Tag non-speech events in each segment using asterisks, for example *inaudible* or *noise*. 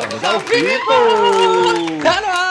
Estamos ao vivo! Tá no ar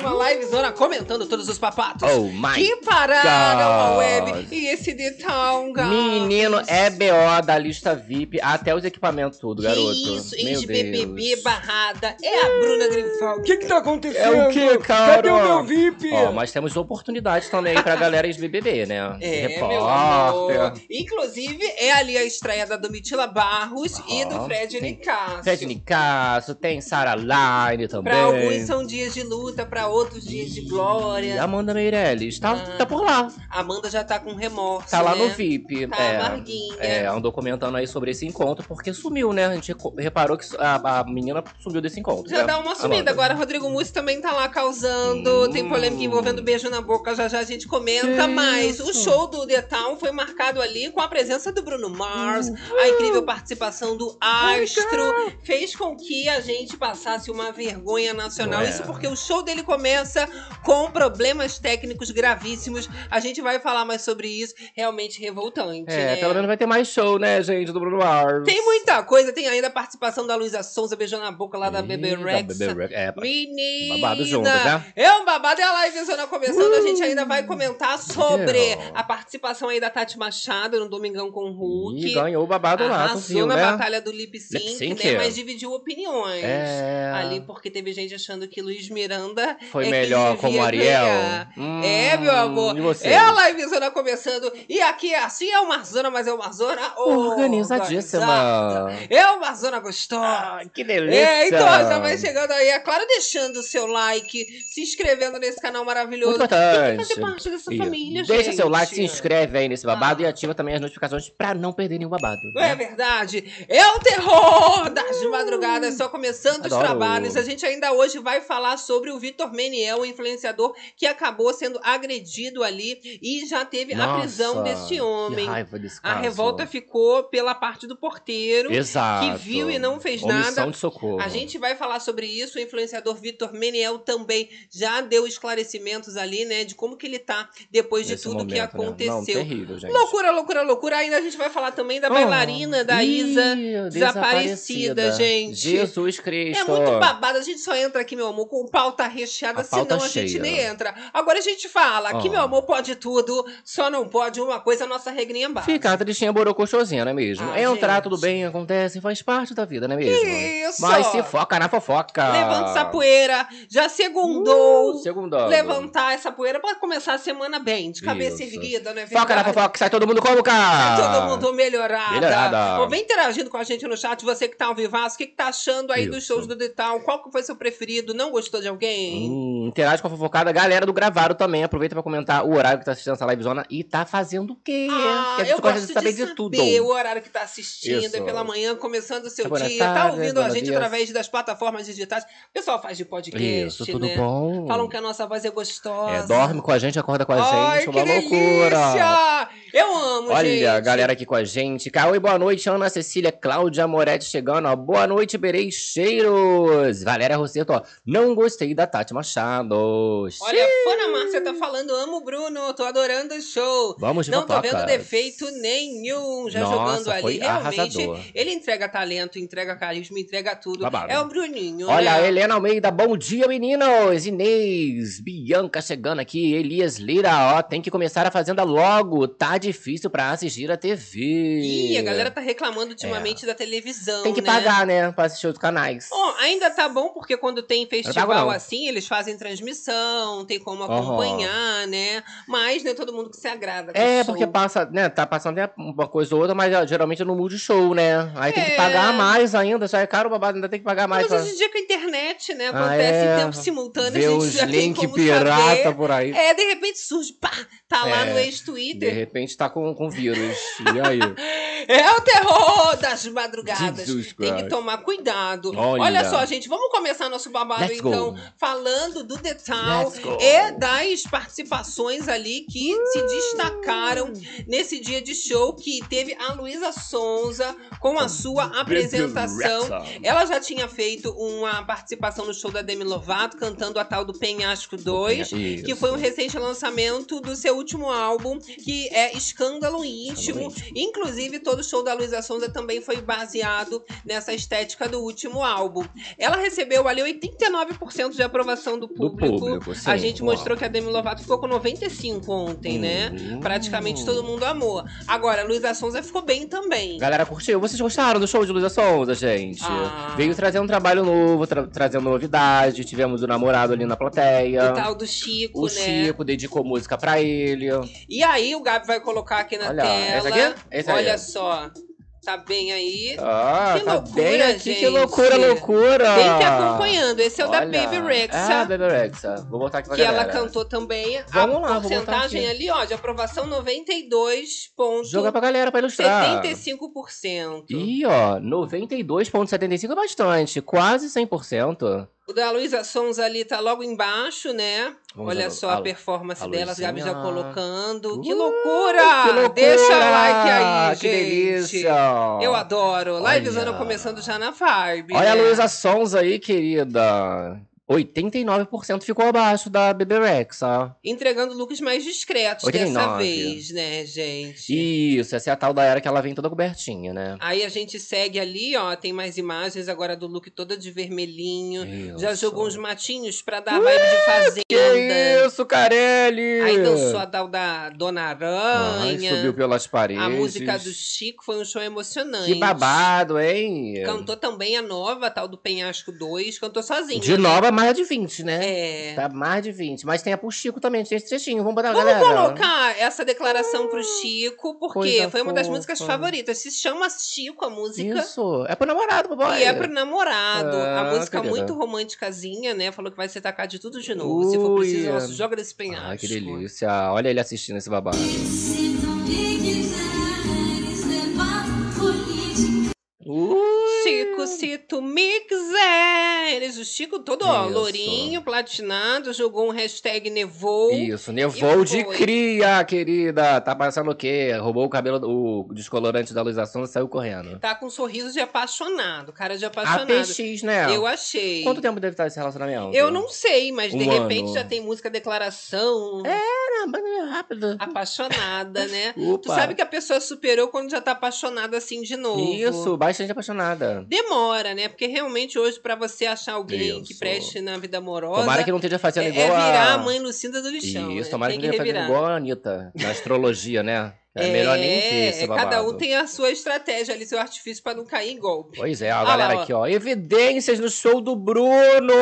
uma live zona comentando todos os papatos Oh my que pararam a God. web e esse Town, guys. Menino, é BO da lista VIP, até os equipamentos tudo, garoto. Que isso, Meu ex-BBB Deus. barrada. É a Bruna Grifal. O que que tá acontecendo? É o que, cara? Cadê o meu VIP? Ó, mas temos oportunidades também aí pra galera ex-BBB, né? *laughs* É, meu amor. Repórter. Inclusive, é ali a estreia da Domitila Barros e do Fred tem Nicasso. Fred Nicasso, tem Sarah Line também. Pra alguns são dias de luta, pra outros dias de glória. Amanda Meirelles, tá, Ah. tá por lá. Amanda já tá com remorso, Tá lá né? no VIP. Tá é, amarguinha. é, andou comentando aí sobre esse encontro, porque sumiu, né? A gente reparou que a, a menina sumiu desse encontro. Já né? dá uma sumida. Amanda. Agora, Rodrigo Mussi também tá lá causando. Hum. Tem polêmica envolvendo beijo na boca. Já já a gente comenta. Que Mas o isso? show do The Town foi marcado ali com a presença do Bruno Mars. A incrível participação do Astro. Fez com que a gente passasse uma vergonha nacional. É? Isso porque o show dele começa com problemas técnicos gravíssimos. A gente vai falar mais sobre isso. Realmente revoltante. É, né? pelo menos vai ter mais show, né, gente, do Bruno Mars. Tem muita coisa. Tem ainda a participação da Luísa Sonza beijando a boca lá da Bebê da Rex. Bebê Rex. É, Menina! babado junto, né? É um babado e a live zona começando. A gente ainda vai comentar sobre a participação aí da Tati Machado no Domingão com o Hulk. E ganhou o babado lá, viu, na né? batalha do lip sync, Lip sync, né? é. Mas dividiu opiniões. É. Ali, porque teve gente achando que Luiz Miranda Foi é melhor como Ariel. ganhar. Hum, É, meu amor. E você? É a live zona começando. E aqui, assim, é uma zona, mas é uma zona organizada. Organizadíssima. É uma zona gostosa. Ah, que delícia. É, então já vai chegando aí, é claro, deixando o seu like, se inscrrevendo nesse canal maravilhoso. Muito Tem que importante. fazer parte dessa Isso. família, Deixa gente. seu like, se inscreve aí nesse babado Ah. e ativa também as notificações pra não perder nenhum babado. Não é né? verdade? É o terror das madrugadas, só começando os Adoro. trabalhos. A gente ainda hoje vai falar sobre o Vitor Meniel, o influenciador que acabou sendo agredido ali e já teve a Nossa, prisão desse homem. Que raiva desse A caso. revolta ficou pela parte do porteiro. Exato. que viu e não fez Omissão nada. de socorro. A gente vai falar sobre isso. O influenciador Vitor Meniel também já deu esclarecimentos ali, né? De como que ele tá depois de Nesse tudo que momento, né? aconteceu. Não, terrível, gente. Loucura, loucura, loucura. Ainda a gente vai falar também da Oh, bailarina, da ih, Isa. desaparecida, gente. Jesus Cristo. É muito babado. A gente só entra aqui, meu amor, com o pau tá recheado, A senão a gente cheia. nem entra. Agora a gente fala que, Oh. meu amor, pode tudo, só não pode uma coisa, a nossa regrinha básica. Fica a tristinha borocochosinha, não é mesmo? Ah, Entrar, gente. tudo bem, acontece, faz parte da vida, não é mesmo? Isso! Mas se foca na fofoca. Levanta essa poeira, já segundou. Uh, segundando. levantar essa poeira pra começar a semana bem, de cabeça Isso. erguida, né? Foca na fofoca, sai todo mundo como, cara? Todo mundo melhorada. Melhorada. Vem interagindo com a gente no chat, você que tá ao vivaço, o que, que tá achando aí dos Isso. shows do Town? Qual que foi seu preferido? Não gostou de alguém? Hum, interage com a fofocada. Galera do Gravaro também. Aproveita pra comentar o horário que tá assistindo essa livezona e tá fazendo o quê? Ah, que a gente eu gosta gosto de saber de saber tudo. o horário que tá assistindo, Isso. é pela manhã, começando o seu dia, tá tarde, ouvindo a gente dias. através das plataformas digitais. O pessoal faz de podcast, Isso, tudo né? bom? Falam que a nossa voz é gostosa. É, dorme com a gente, acorda com a Ai, gente, que uma loucura. delícia! Eu amo, Olha, gente. a galera aqui com a gente. Cauê, boa noite. Ana Cecília, Cláudia Moretti chegando. Ó. Boa noite, Bereixeiros. Valéria Rosseto, ó. Não gostei da Tati Machado. Olha, a Fana Márcia tá falando, amo o Bruno, tô adorando o show. Vamos de Não tô vendo defeito nenhum, já Nossa, jogando ali. Realmente, arrasador. ele entrega talento, entrega carisma, entrega tudo. Babado. É o Bruninho, Olha, né? Helena Almeida, bom dia, meninos! Inês, Bianca chegando aqui, Elias Lira, ó, tem que começar a Fazenda logo, tá difícil pra assistir a TV. Ih, a galera tá reclamando ultimamente da televisão, É. Tem que né? pagar, né, pra assistir os canais. Ó, ainda tá bom, porque quando tem pago, festival não. assim, eles fazem transmissão, tem como acompanhar, né? Mas não é todo mundo que se agrada. É, porque show. passa, né, tá passando até uma coisa ou outra, mas geralmente é no multishow, né? Aí tem É. que pagar mais ainda, já é caro o babado, ainda tem que pagar mais. Mas hoje em dia com a internet, né? Ah, Acontece é. em tempo simultâneo, ver a gente os já tem link como pirata saber. por aí. É, de repente surge, pá, tá lá É, no De ex-Twitter. repente tá com, com vírus. E aí? *laughs* É o terror das madrugadas. Jesus Tem que tomar cuidado. Olha. Olha. só, gente, vamos começar nosso babado Let's go. então, falando do The Town e das participações ali que se destacaram nesse dia de show que teve a Luísa Sonza com a sua apresentação. Ela já tinha feito uma participação no show da Demi Lovato, cantando a tal do Penhasco 2, que foi um recente lançamento do seu último álbum, que é Escândalo Íntimo. Inclusive, todo o show da Luísa Sonza também foi baseado nessa estética do último álbum. Ela recebeu ali 89% de aprovação do público. Do público sim. A gente Uau. mostrou que a Demi Lovato ficou com 95 ontem, né? Hum. Praticamente todo mundo amou. Agora, a Luísa Sonza ficou bem também. Galera, curtiu? Vocês gostaram do show de Luísa Sonza, gente? Ah. Veio trazendo um trabalho novo, tra- trazendo novidade. Tivemos o namorado ali na plateia. O tal do Chico, O né? Chico dedicou música pra ele. E aí, o Gabi vai colocar aqui na Olha, tela. essa aqui? Esse aí. Olha só. Tá bem aí. Ah, Que tá loucura, bem aqui. Que gente. loucura, loucura. Tem que ir acompanhando. Esse é o da Olha. Baby Rexa. Ah, Baby Rexa. Vou botar aqui pra que ela galera. cantou também. Vamos a lá, porcentagem ali, ó, de aprovação 92,75%. Joga pra galera pra ilustrar. 75%. Ih, ó, 92,75 é bastante. Quase 100%. O da Luísa Sons ali tá logo embaixo, né? Vamos Olha ver, só a- a performance a dela, as Gabi já colocando. que Uh, loucura! que loucura! Deixa o like aí, Que gente. delícia! Eu adoro. Livezona começando já na vibe. Olha a né? Luísa Sons aí, querida. 89% ficou abaixo da Baby Rexa. Entregando looks mais discretos dessa 89. vez, né, gente? Isso, essa é a tal da era que ela vem toda cobertinha, né? Aí a gente segue ali, ó, tem mais imagens agora do look toda de vermelhinho. Já Isso. jogou uns matinhos pra dar vibe de fazenda. Que isso, Carelli! Aí dançou a tal da Dona Ai, Aranha. subiu pelas paredes. a música do Chico foi um show emocionante. Que babado, hein? Cantou também a nova, a tal do Penhasco 2, cantou sozinho. De né? nova, mais de 20, né? É. Tá mais de 20. Mas tem a pro Chico também, tem esse trechinho. Vamos botar, Vamos galera. colocar essa declaração pro Chico, porque coisa foi uma das fofa. músicas favoritas. Se chama Chico a música. Isso. É pro namorado, papai. E é pro namorado. Ah, a música querida. muito românticazinha, né? Falou que vai se tacar de tudo de novo. Se for Ui. preciso, ela se joga desse penhasco. Ai, que delícia. Olha ele assistindo esse babado. Se se tu me quiseres. O Chico todo, ó, Isso. lourinho, platinado, jogou um hashtag nevou. Isso, nevou de foi. cria, querida. Tá passando o quê? Roubou o cabelo, o descolorante da Sonza e saiu correndo. Tá com um sorriso de apaixonado, cara de A apaixonado. PX, né? Eu achei. Quanto tempo deve estar esse relacionamento? Eu não sei, mas de Um repente ano. já tem música declaração. Ah, mas é rápido. Apaixonada, né? *laughs* Tu Opa. sabe que a pessoa superou quando já tá apaixonada assim de novo. Isso, bastante apaixonada. Demora, né? Porque realmente hoje, pra você achar alguém que Isso. preste na vida amorosa. Tomara que não esteja fazendo é, é igual a... virar a mãe Lucinda do lixão. Isso, né? tomara tem que não esteja fazendo igual a Anitta, na astrologia, né? É, melhor nem ter esse é, babado. cada um tem a sua estratégia ali, seu artifício pra não cair em golpe. Pois é, a Ah galera lá, aqui, ó. Evidências no show do Bruno!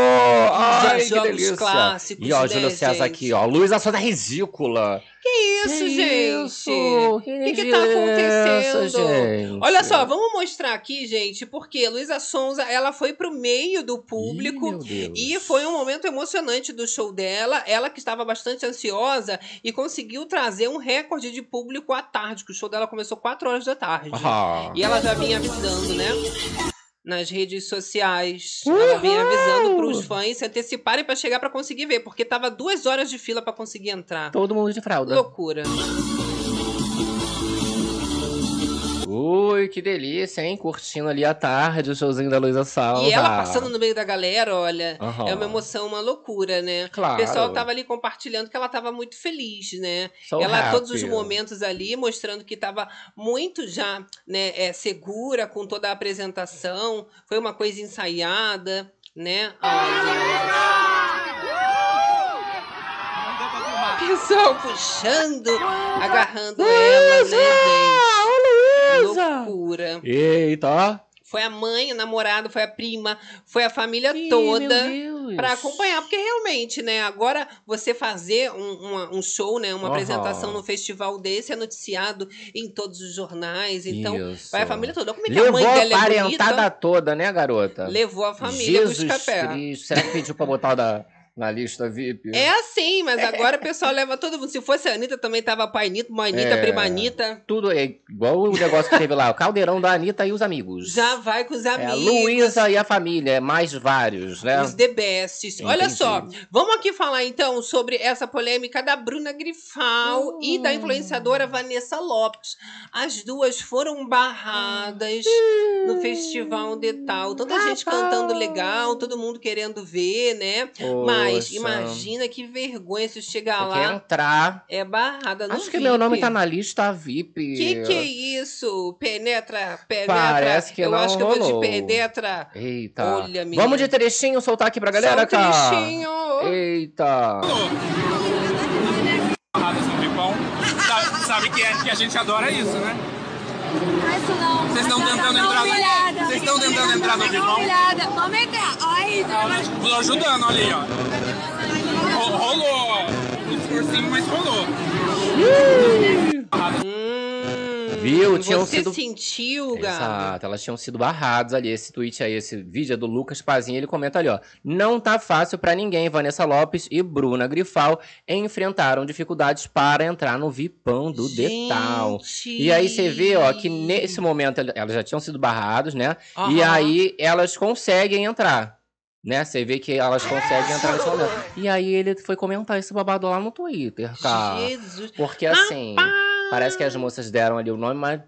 Ai, que jogos delícia. clássicos, E ó, né, Júlio César aqui, ó. Luísa Sonza ridícula. Que isso, Que gente? Isso? O que, que tá acontecendo? Isso, gente? Olha só, vamos mostrar aqui, gente, porque Luísa Sonza, ela foi pro meio do público. Ih. E foi um momento emocionante do show dela. Ela que estava bastante ansiosa e conseguiu trazer um recorde de público à tarde, que o show dela começou 4 horas da tarde. Ah. E ela já vinha avisando, né? Nas redes sociais. Ela vinha avisando pros fãs se anteciparem pra chegar pra conseguir ver, porque tava duas horas de fila pra conseguir entrar. Todo mundo de fralda. Loucura. Ui, que delícia, hein? Curtindo ali à tarde o showzinho da Luísa Salva. E ela passando no meio da galera, olha, Aham. é uma emoção, uma loucura, né? Claro. O pessoal tava ali compartilhando que ela tava muito feliz, né? So ela, happy. todos os momentos ali, mostrando que tava muito já, né, é, segura com toda a apresentação. Foi uma coisa ensaiada, né? Olha. Pessoal puxando, agarrando ela, né, gente? Loucura. Eita. Foi a mãe, o namorado, foi a prima, foi a família Ih, toda pra acompanhar. Porque realmente, né, agora você fazer um, uma- um show, né, uma apresentação no festival desse é noticiado em todos os jornais. Então, Isso. vai a família toda. Como é que a Levou mãe a dela é parentada bonita? toda, né, garota? Levou a família Jesus escapé. Cristo. Será que pediu pra botar o da, na lista VIP? É assim, mas agora o pessoal leva todo mundo. Se fosse a Anitta, também tava a pai Anitta, mãe Anitta, É. prima Anitta. Tudo é igual o negócio que teve lá, o caldeirão da Anitta e os amigos. Já vai com os É amigos. Luísa e a família, é mais vários, né? Os The Bests. Olha Entendi. só, vamos aqui falar então sobre essa polêmica da Bruna Grifal e Hum. da influenciadora Vanessa Lopes. As duas foram barradas no festival de tal. Tanta gente cantando legal, todo mundo querendo ver, né? Oi. Mas Mas imagina que vergonha se chegar lá. entrar. É barrada no Acho que VIP. meu nome tá na lista VIP. Que que é isso? Penetra, penetra. Parece que Eu não acho que eu vou rolou. de penetra. Eita. Olha, menina. Vamos de trechinho soltar aqui pra galera, Só um cara. trechinho. Eita. Barradas no Vipão. Sabe, sabe que, é, que a gente adora isso, né? Vocês estão tentando entrar no- vocês estão tentando entrar no? Humilhada. Vamos entrar. Aí, Tô ajudando ali, ó. Ro- Rolou. O discursinho, mas rolou. Viu? Tinham Você sido- sentiu, gato? Exato, elas tinham sido barradas ali. Esse tweet aí, esse vídeo é do Lucas Pazinho, ele comenta ali, ó. Não tá fácil pra ninguém. Vanessa Lopes e Bruna Grifal enfrentaram dificuldades para entrar no Vipão do Detal. E aí você vê, ó, que nesse momento elas já tinham sido barradas, né? E Aham. aí elas conseguem entrar. Né? Você vê que elas conseguem entrar nesse momento. E aí ele foi comentar esse babado lá no Twitter, cara. Jesus. Porque assim, parece que as moças deram ali o nome, mas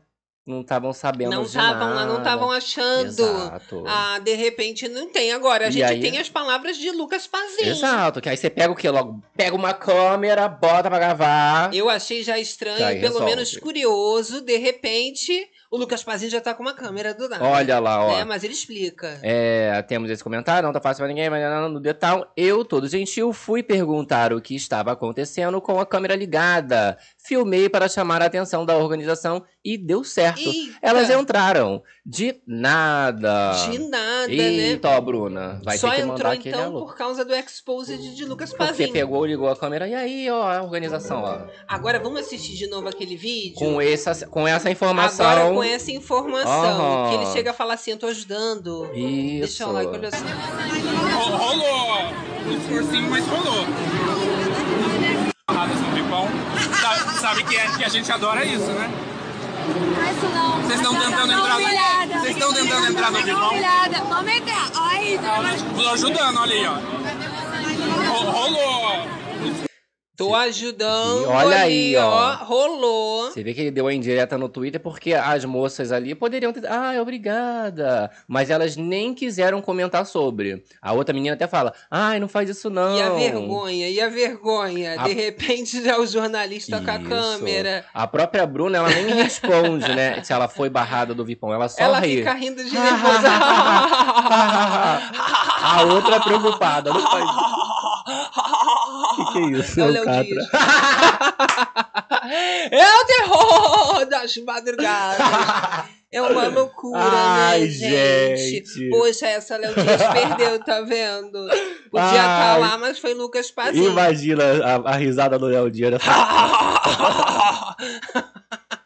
não estavam sabendo Não de estavam lá, não nada. estavam achando. Exato. Ah, de repente não tem. Agora, a E gente aí- tem as palavras de Lucas Pazinho. Exato, que aí você pega o quê? Logo, pega uma câmera, bota pra gravar. Eu achei já estranho, aí pelo resolve. menos curioso. De repente, o Lucas Pazinho já tá com uma câmera do nada. Olha lá, ó. Né? Mas ele explica. É, temos esse comentário, não tá fácil pra ninguém, mas no detalhe, eu, todo gentil, fui perguntar o que estava acontecendo com a câmera ligada. Filmei para chamar a atenção da organização e deu certo. Eita, Elas entraram. De nada. de nada, né? Eita, ó, Bruna. Vai Só ter que entrou mandar aquele então alô. por causa do Exposed de Lucas Porque Pazinho. pegou, ligou a câmera e aí, ó, a organização, ó. Agora vamos assistir de novo aquele vídeo? Com essa, com essa informação. Agora com essa informação. Que ele chega a falar assim, eu tô ajudando. Isso. Deixa eu like, olha só. Ro- Rolou. O discursinho, mas rolou. Vipão. Sabe, sabe que, é, que a gente adora isso, né? Isso não. Vocês estão tentando entrar no- vocês estão tentando entrar no? Humilhada. Vamos entrar. Aí, Tô ajudando ali, ó. Ro- Rolou. Tô ajudando. E olha ali, aí, ó. Rolou. Você vê que ele deu a indireta no Twitter porque as moças ali poderiam ter. Ah, obrigada. Mas elas nem quiseram comentar sobre. A outra menina até fala: Ai, não faz isso não. E a vergonha, e a vergonha. A- De repente já o jornalista com a Isso. câmera. A própria Bruna, ela nem *laughs* responde, né? Se ela foi barrada do Vipão. Ela só Ela ri. fica rindo de *laughs* nervosa. *laughs* a outra é preocupada. Não faz. O *laughs* que, que é isso? É o Léo. Dias. *laughs* é o terror das madrugadas. É uma loucura, Ai, né, gente? gente. Poxa, essa Léo Dias perdeu, tá vendo? Podia estar Ai. lá, mas foi Lucas Pazinho. Imagina a, a risada do Léo Dias. *laughs*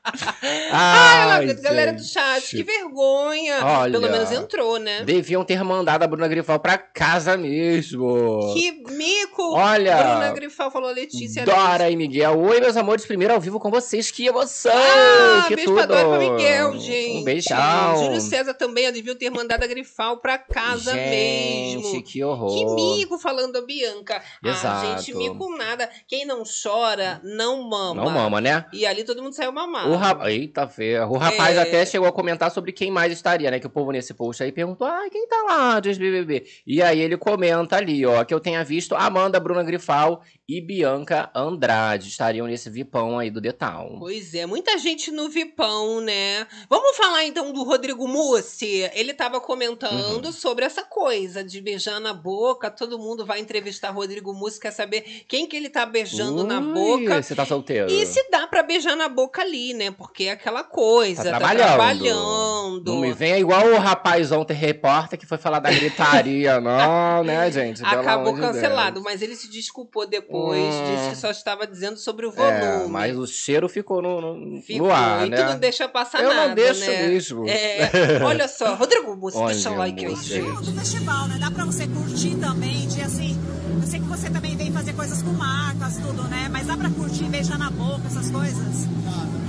*laughs* Ai, Ai, galera do chat, que vergonha. Olha. Pelo menos entrou, né? Deviam ter mandado a Bruna Grifal pra casa mesmo. Que mico! Olha, Bruna Grifal falou Letícia. Dora e Miguel. Oi, meus amores, primeiro ao vivo com vocês. Que emoção! Ah, que beijo tudo! pra Dora e pra Miguel, gente. Um beijão. Júlio César também deviam ter mandado a Grifal pra casa gente, mesmo. que horror. Que mico falando a Bianca. Ah, Exato. gente, mico nada. Quem não chora, não mama. Não mama, né? E ali todo mundo saiu mamado. O rap... Eita, feia. O rapaz É. até chegou a comentar sobre quem mais estaria, né? Que o povo nesse post aí perguntou, ai, quem tá lá de BBB? E aí ele comenta ali, ó, que eu tenha visto Amanda Bruna Grifal e Bianca Andrade estariam nesse vipão aí do Detal. Pois é, muita gente no Vipão, né? Vamos falar então do Rodrigo Mussi. Ele tava comentando Uhum. sobre essa coisa de beijar na boca. Todo mundo vai entrevistar Rodrigo Mussi, quer saber quem que ele tá beijando na Ui, boca. Você tá solteiro. E se dá pra beijar na boca ali, né? Porque é aquela coisa, Tá tá trabalhando. trabalhando. Não me venha igual o rapaz ontem repórter que foi falar da gritaria, *laughs* não, né, gente? Acabou de cancelado, Deus. mas ele se desculpou depois, Hum. disse que só estava dizendo sobre o volume. É, mas o cheiro ficou no, no, Ficou, no ar, e né? tu não deixa passar Eu nada, não deixo né? mesmo. É, *laughs* olha só, Rodrigo Mussi, Olha, deixa o like aí, gente. do festival, né? Dá pra você curtir também, de assim. Eu sei que você também vem fazer coisas com marcas, tudo, né? Mas dá pra curtir, beijar na boca, essas coisas? beijar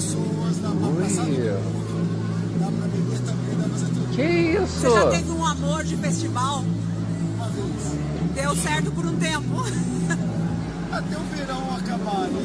pessoas, dá pra passar dá pra beber também, dá pra fazer tudo Que isso? Você já teve um amor de festival? uma vez. Deu certo por um tempo. *laughs* Até o verão acabar, né?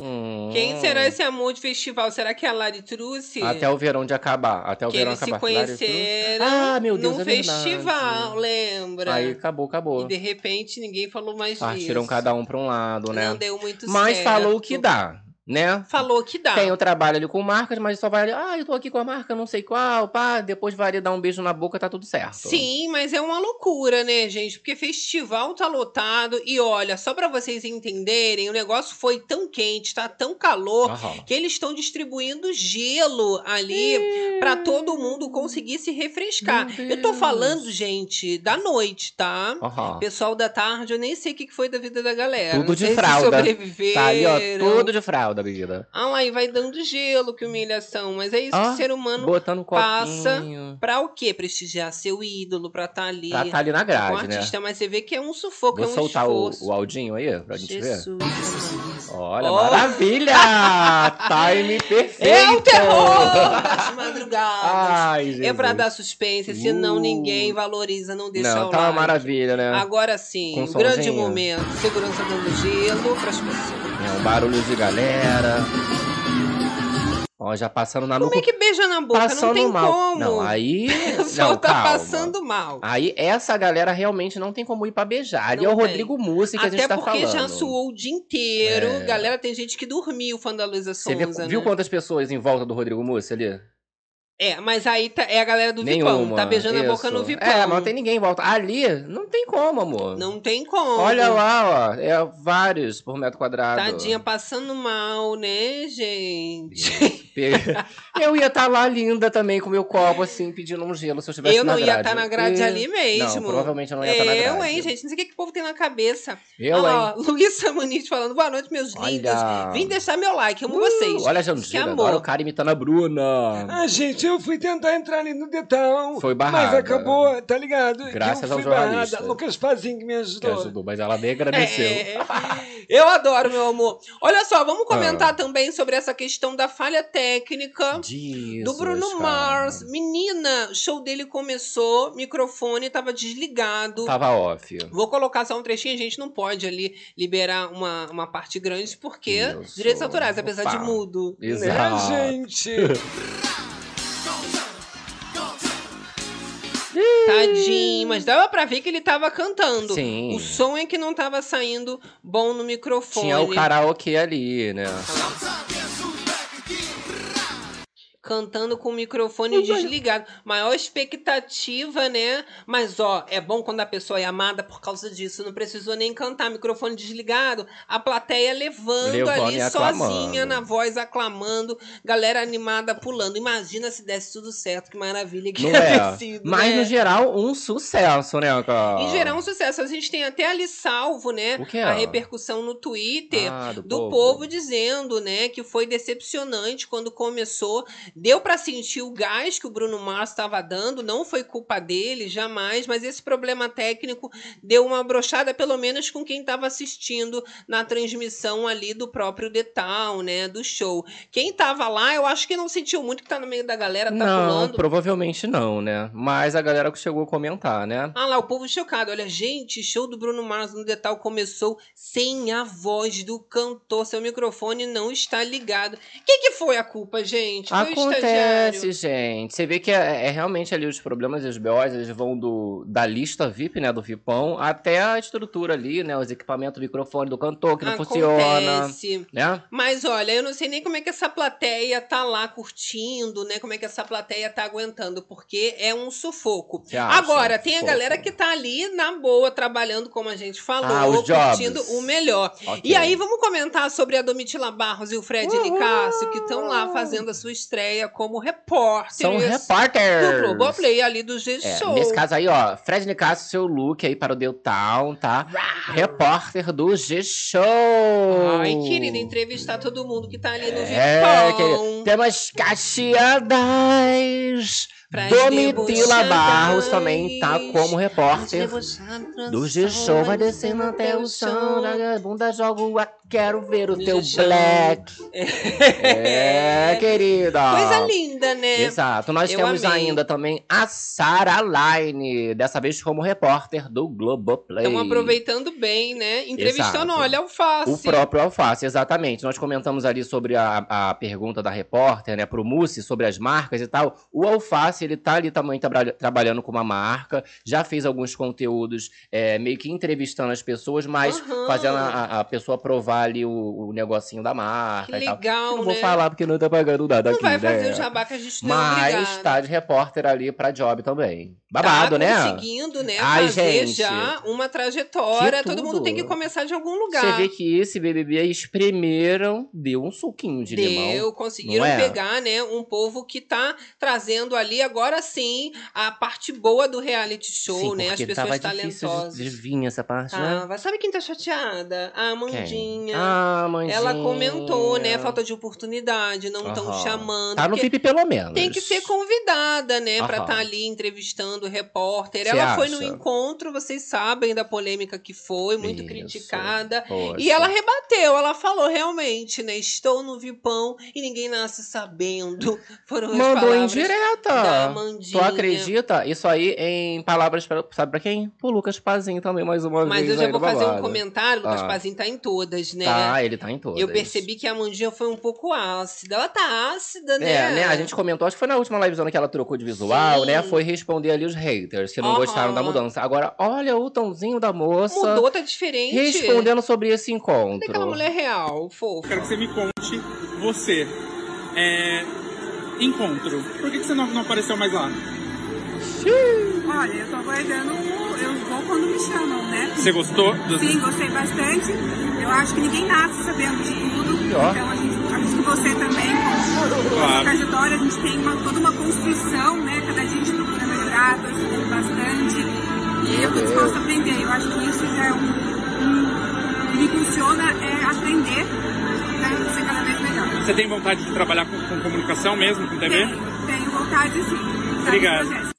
Um Hum. Quem será esse amor de festival? Será que é a Lari Truce? Até o verão de acabar. Até o que verão eles se acabar. Lário conheceram Ah, meu Deus, num é verdade. festival, lembra? Aí acabou, acabou. E de repente ninguém falou mais Partiram disso. cada um pra um lado, né? Não deu muito Mas certo. falou o que dá, né? Falou que dá. Tem o trabalho ali com marcas, mas só vai ali, ah, eu tô aqui com a marca, não sei qual, pá, depois vai ali dar um beijo na boca, tá tudo certo. Sim, mas é uma loucura, né, gente? Porque festival tá lotado e olha, só pra vocês entenderem, o negócio foi tão quente, tá tão calor, Aham. que eles estão distribuindo gelo ali pra todo mundo conseguir se refrescar. Eu tô falando, gente, da noite, tá? Aham. Pessoal da tarde, eu nem sei o que foi da vida da galera. Tudo de fralda. Tá ali, ó, tudo de fralda, bebida. Ah, e vai dando gelo, que humilhação. Mas é isso que Ah, o ser humano Botando passa. Pra o quê? Prestigiar seu ídolo, pra estar ali. Pra tá ali na o grade, né? artista, mas você vê que é um sufoco, Vou é um soltar o, esforço. o Aldinho aí, pra gente ver. Jesus. Olha, Oh. maravilha! *laughs* Time perfeito! É o terror das madrugadas. Ai, Jesus. é pra dar suspense, senão Uh. ninguém valoriza, não deixa Não, o tá uma like. maravilha, né? Agora sim, um grande momento. Segurança dando gelo pras pessoas. É um barulho de galera. Ó, já passando na Como nuca. é que beija na boca? passando não tem mal. como. *laughs* Não, aí. Pessoal não, tá calma. passando mal. Aí essa galera realmente não tem como ir pra beijar. Ali Não é o tem. Rodrigo Mussi que a Até gente tá porque falando. já suou o dia inteiro. É. Galera, tem gente que dormiu fã da Luísa Você Sonza, viu né? quantas pessoas em volta do Rodrigo Mussi ali? É, mas aí tá- é a galera do Nenhuma. Vipão. Tá beijando a boca isso. no Vipão. É, mas não tem ninguém em volta. Ali, não tem como, amor. Não tem como. Olha lá, ó. É vários por metro quadrado. Tadinha passando mal, né, gente? *laughs* Eu ia estar lá linda também com meu copo, assim, pedindo um gelo se eu estivesse Eu não na ia grade. estar na grade E- ali mesmo. Não, provavelmente eu não ia estar na grade. Eu, hein, gente? Não sei o que, que o povo tem na cabeça. Eu, Olha hein? lá, ó, *laughs* Luísa Muniz falando, boa noite, meus lindos. Olha. Vim deixar meu like, amo Uh, vocês. Olha a Que Jandira, amor. agora o cara imitando a Bruna. Ah, gente, eu fui tentar entrar ali no Detal. Foi barrada. Mas acabou, tá ligado? Graças eu ao fui barrada. jornalista. Lucas Pazinho que me Que ajudou. ajudou, mas ela nem agradeceu. É, eu adoro, meu amor. Olha só, Ah. vamos comentar também sobre essa questão da falha técnica Jesus, do Bruno cara. Mars. Menina, o show dele começou, microfone tava desligado. Tava off. Vou colocar só um trechinho, a gente não pode ali liberar uma, uma parte grande, porque Isso. direitos autorais, apesar de Opa. mudo. Exato. Né, gente? *laughs* Tadinho, mas dava pra ver que ele tava cantando. Sim. O som é que não tava saindo bom no microfone. Tinha o karaokê ali, né? *laughs* Cantando com o microfone desligado. Maior expectativa, né? Mas, ó, é bom quando a pessoa é amada por causa disso. Não precisou nem cantar, microfone desligado. A plateia levando, Levando ali sozinha na voz, aclamando. Galera animada pulando. Imagina se desse tudo certo. Que maravilha que Não ia é? ter *laughs* sido, Mas, né? no geral, um sucesso, né, cara? Em geral, um sucesso. A gente tem até ali salvo, né? O que é? A repercussão no Twitter Ah, do, do povo. dizendo, né, que foi decepcionante quando começou. Deu pra sentir o gás que o Bruno Mars estava dando, não foi culpa dele, jamais, mas esse problema técnico deu uma brochada, pelo menos com quem estava assistindo na transmissão ali do próprio The Town, né, do show. Quem tava lá, eu acho que não sentiu muito que tá no meio da galera, tá Não, pulando. provavelmente não, né? Mas a galera que chegou a comentar, né? Ah lá, o povo chocado. Olha, gente, show do Bruno Mars no Detal começou sem a voz do cantor. Seu microfone não está ligado. Quem que foi a culpa, gente? Foi estagiário. Acontece, gente. Você vê que é, é realmente ali os problemas e os BOs, eles vão do, da lista VIP, né, do VIPão, até a estrutura ali, né, os equipamentos, o microfone do cantor que não funciona, Acontece. né? Mas olha, eu não sei nem como é que essa plateia tá lá curtindo, né? Como é que essa plateia tá aguentando, porque é um sufoco. Agora, tem a Sufoco. galera que tá ali na boa, trabalhando, como a gente falou, Ah, os jobs. curtindo o melhor. Ok. E aí, vamos comentar sobre a Domitila Barros e o Fred Nicásio, que estão lá fazendo a sua estreia como repórteres São do repórteres. Globoplay ali do É, G-Show. nesse caso aí, ó, Fred Nicasso, seu look aí para o Del Town, tá? Repórter do G-Show. Ai, querida, entrevistar todo mundo que tá ali no É, Vipão. que temas cacheadas. Domitila. Barros também tá como repórter do G-Show. Vai descendo até o chão, da bunda joga o quero ver o teu black. É, *laughs* querida. Coisa linda, né? Exato. Nós Eu temos amei. ainda também a Sarah Line, dessa vez como repórter do Globoplay. Estão aproveitando bem, né? Entrevistando, Exato. olha, alface. O próprio Alface, exatamente. Nós comentamos ali sobre a, a pergunta da repórter, né, pro Mussi, sobre as marcas e tal. O Alface, ele tá ali também trabra- trabalhando com uma marca, já fez alguns conteúdos é, meio que entrevistando as pessoas, mas Aham. fazendo a, a pessoa provar ali o, o negocinho da marca Que e tal. legal, Eu não né? vou falar porque não tá pagando nada Não aqui, vai fazer né? o jabá que a gente não Mas tá de repórter ali pra job também. Babado, tá né? conseguindo, né, Ai, fazer gente. já uma trajetória. Todo mundo tem que começar de algum lugar. Você vê que esse BBB eles espremeram, deu um suquinho de Deu, limão. conseguiram não é? pegar, né, um povo que tá trazendo ali agora sim a parte boa do reality show, Sim, né? As pessoas tava difícil talentosas. de, de vir essa parte, né? Ah, mas sabe quem tá chateada? A Quem? Ah. Ela comentou, né? Falta de oportunidade, não estão chamando. Tá no pipi pelo menos. Tem que ser convidada, né? Pra Aham. estar ali entrevistando o repórter. Cê ela foi no acha? encontro, vocês sabem da polêmica que foi, muito Isso. criticada. Poxa. E ela rebateu, ela falou realmente, né? Estou no Vipão e ninguém nasce sabendo. *laughs* Foram Mandou indireta. Amandinha. Tu acredita? Isso aí em palavras, pra, sabe pra quem? Pro Lucas Pazinho também, mais uma Mas vez. eu já vou fazer um comentário, o Lucas Ah. Pazinho tá em todas, né? Tá, ele tá em todas. Eu percebi que a Amandinha foi um pouco ácida. Ela tá ácida, né? É, né? A gente comentou, acho que foi na última livezona que ela trocou de visual, Sim. né? Foi responder ali os haters que não Aham. gostaram da mudança. Agora, olha o tomzinho da moça Mudou, tá diferente. respondendo sobre esse encontro. Cadê aquela mulher real, fofa? Quero que você me conte, você, é, encontro. Por que, que você não, não apareceu mais lá? Olha, eu tô aguardando, eu vou quando me chamam, né? Você gostou? Do... Sim, gostei bastante. Eu acho que ninguém nasce sabendo de tudo. Ó. Então a gente, acho que você também, com a Claro. trajetória, a gente tem uma, toda uma construção, né? Cada dia a gente procura melhorar, tô estudando bastante. E eu tô disposta a aprender. Eu acho que isso já é um. um o que me funciona é aprender pra ser cada vez melhor. Você tem vontade de trabalhar com, com comunicação mesmo, com TV? Tenho, tenho vontade sim. Tá, Obrigado.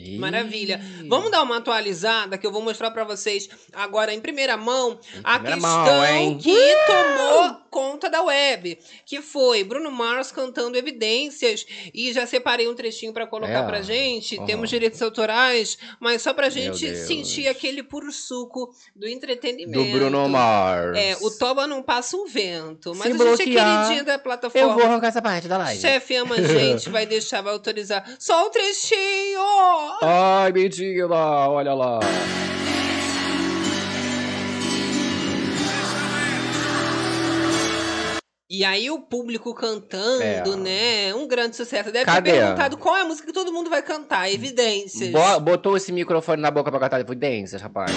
Ih. Maravilha. Vamos dar uma atualizada que eu vou mostrar pra vocês agora em primeira mão a primeira questão mão, que tomou conta da web, que foi Bruno Mars cantando Evidências e já separei um trechinho pra colocar É. pra gente. Aham. Temos direitos autorais, mas só pra gente sentir aquele puro suco do entretenimento. Do Bruno Mars. É, o Toba não passa um vento, mas Se a gente é bloquear, queridinha da Eu plataforma. vou arrancar essa parte da live. Chefe ama a gente, *laughs* vai deixar, vai autorizar. Só um trechinho! Ai, mentira, olha lá. E aí o público cantando, É. né? Um grande sucesso. Deve Cadê? ter perguntado qual é a música que todo mundo vai cantar. Evidências. Bo- botou esse microfone na boca pra cantar evidências, rapaz.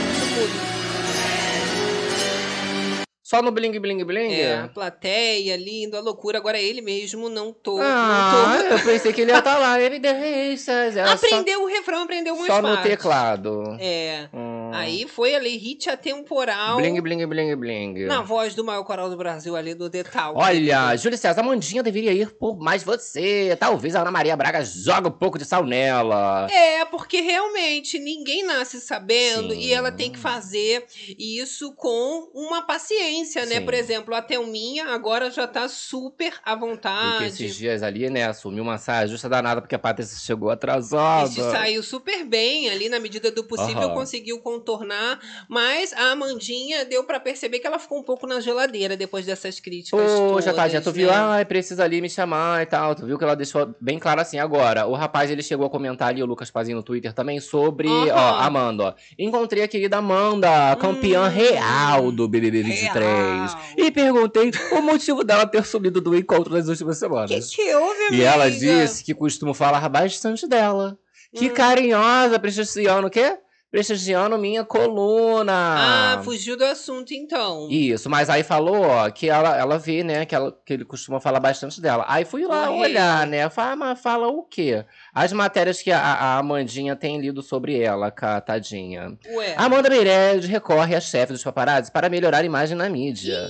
Só no bling bling bling? É, a plateia, lindo, a loucura. Agora ele mesmo não tô. Ah, não tô... eu pensei que ele ia estar lá. Evidências. Era Aprendeu o refrão, aprendeu só, umas só no partes. teclado. É. Hum. Aí foi ali, hit atemporal. Bling bling bling bling. Na voz do maior coral do Brasil ali, do Detal. Olha, Júlio César, a Mandinha deveria ir por mais você. Talvez a Ana Maria Braga jogue um pouco de sal nela. É, porque realmente ninguém nasce sabendo Sim. e ela tem que fazer isso com uma paciência, né? Sim. Por exemplo, a Thelminha agora já tá super à Porque vontade. esses dias ali, né, assumiu uma saia justa danada porque a Patrícia chegou atrasada. Este saiu super bem ali, na medida do possível, Aham. conseguiu contornar. Mas a Amandinha deu pra perceber que ela ficou um pouco na geladeira depois dessas críticas. Poxa, todas, Tadinha, tu viu? né? Ai, precisa ali me chamar e tal. Tu viu que ela deixou bem claro assim. Agora, o rapaz, ele chegou a comentar ali, o Lucas Pazinho no Twitter também, sobre, Aham. ó, Amanda, ó. Encontrei a querida Amanda, campeã Hum, real do BBB 23. E perguntei o motivo dela ter sumido do encontro nas últimas Que semanas. que houve, E ela amiga? disse que costuma falar bastante dela. Que Hum. carinhosa, prestigiando o quê? Prestigiando minha coluna. Ah, fugiu do assunto então. Isso, mas aí falou, ó, que ela, ela vê, né, que, ela, que ele costuma falar bastante dela. Aí fui lá Oi. olhar, né, fala, mas fala o quê? As matérias que a, a Amandinha tem lido sobre ela, cá, tadinha. Ué. Amanda Meirelles recorre à chefe dos paparazzi para melhorar a imagem na mídia.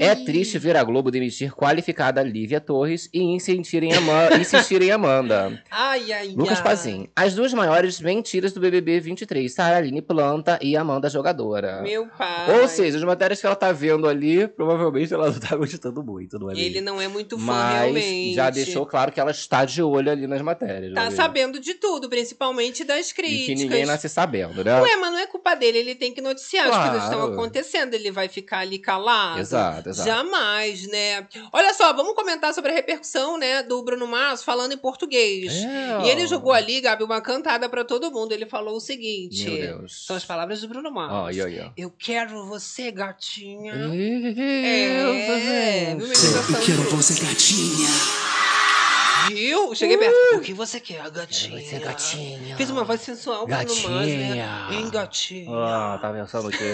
É triste ver a Globo demitir qualificada Lívia Torres e insistir em, Ama- *laughs* insistir em Amanda. Ai, ai, Lucas ai. Pazin. As duas maiores mentiras do BBB 23, Saraline Planta e Amanda Jogadora. Meu pai. Ou seja, as matérias que ela tá vendo ali, provavelmente ela não tá *laughs* gostando muito, não é Ele mesmo? não é muito fã, Mas realmente. já deixou claro que ela está de olho ali nas matérias. Tá é sabendo de tudo, principalmente das E críticas. que ninguém nasce sabendo, né? Ué, mas não é culpa dele, ele tem que noticiar as coisas que estão Claro. acontecendo, ele vai ficar ali calado. Exato, exato. Jamais, né? Olha só, vamos comentar sobre a repercussão, né, do Bruno Mars falando em português. É. E ele jogou ali, Gabi, uma cantada pra todo mundo. Ele falou o seguinte: Meu Deus. são as palavras do Bruno Mars. E aí, ó. Eu quero você, gatinha. É, viu, imitação de Bruno. você gatinha. Viu? Cheguei perto. O que você quer, gatinha? Você gatinha. Fez uma voz sensual, Mars, né? Gatinha. Hein, gatinha? Ah, tá pensando o quê?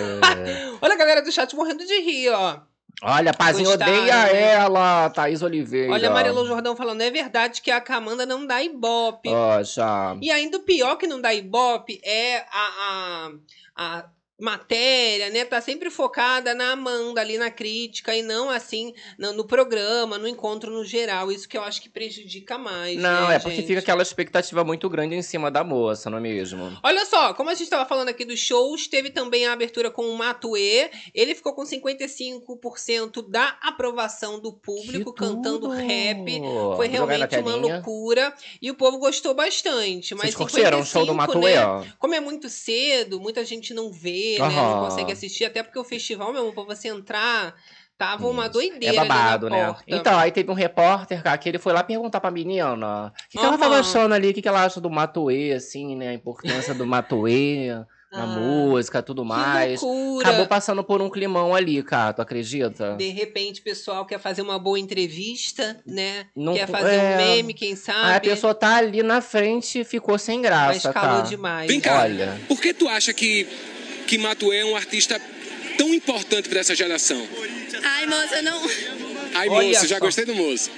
Olha a galera do chat morrendo de rir, ó. Olha, Pazinho odeia né? ela, Thaís Oliveira. Olha a Marelo Jordão falando, é verdade que a Camanda não dá ibope. Poxa. E ainda o pior que não dá ibope é a, a, a matéria, né? Tá sempre focada na Amanda ali na crítica e não assim no, no programa, no encontro no geral. Isso que eu acho que prejudica mais. Não, né, é porque gente? fica aquela expectativa muito grande em cima da moça, não é mesmo? Olha só, como a gente estava falando aqui dos shows, teve também a abertura com o Matue. Ele ficou com 55% da aprovação do público, Que cantando tudo! rap. Foi realmente uma loucura. E o povo gostou bastante. Mas Vocês curtiram o show do 55, Matuê, né? ó? Como é muito cedo, muita gente não vê, né? Não consegue assistir. Até porque o festival mesmo, pra você entrar, tava uma Isso. doideira É babado, ali na né? porta. Então, aí teve um repórter, cara, que ele foi lá perguntar pra menina o que, que ela tava achando ali, o que, que ela acha do Matuê, assim, né? A importância do Matuê *laughs* na Ah, música tudo mais. Que loucura. Acabou passando por um climão ali, cara, tu acredita? De repente, o pessoal quer fazer uma boa entrevista, né? Não quer fazer é. um meme, quem sabe. Aí a pessoa tá ali na frente e ficou sem Mas graça, calou cara. demais. Vem cá. Olha. Por que tu acha que, que Matuê é um artista tão importante pra essa geração? Ai, moça, eu não. Ai, moço, já gostei do moço.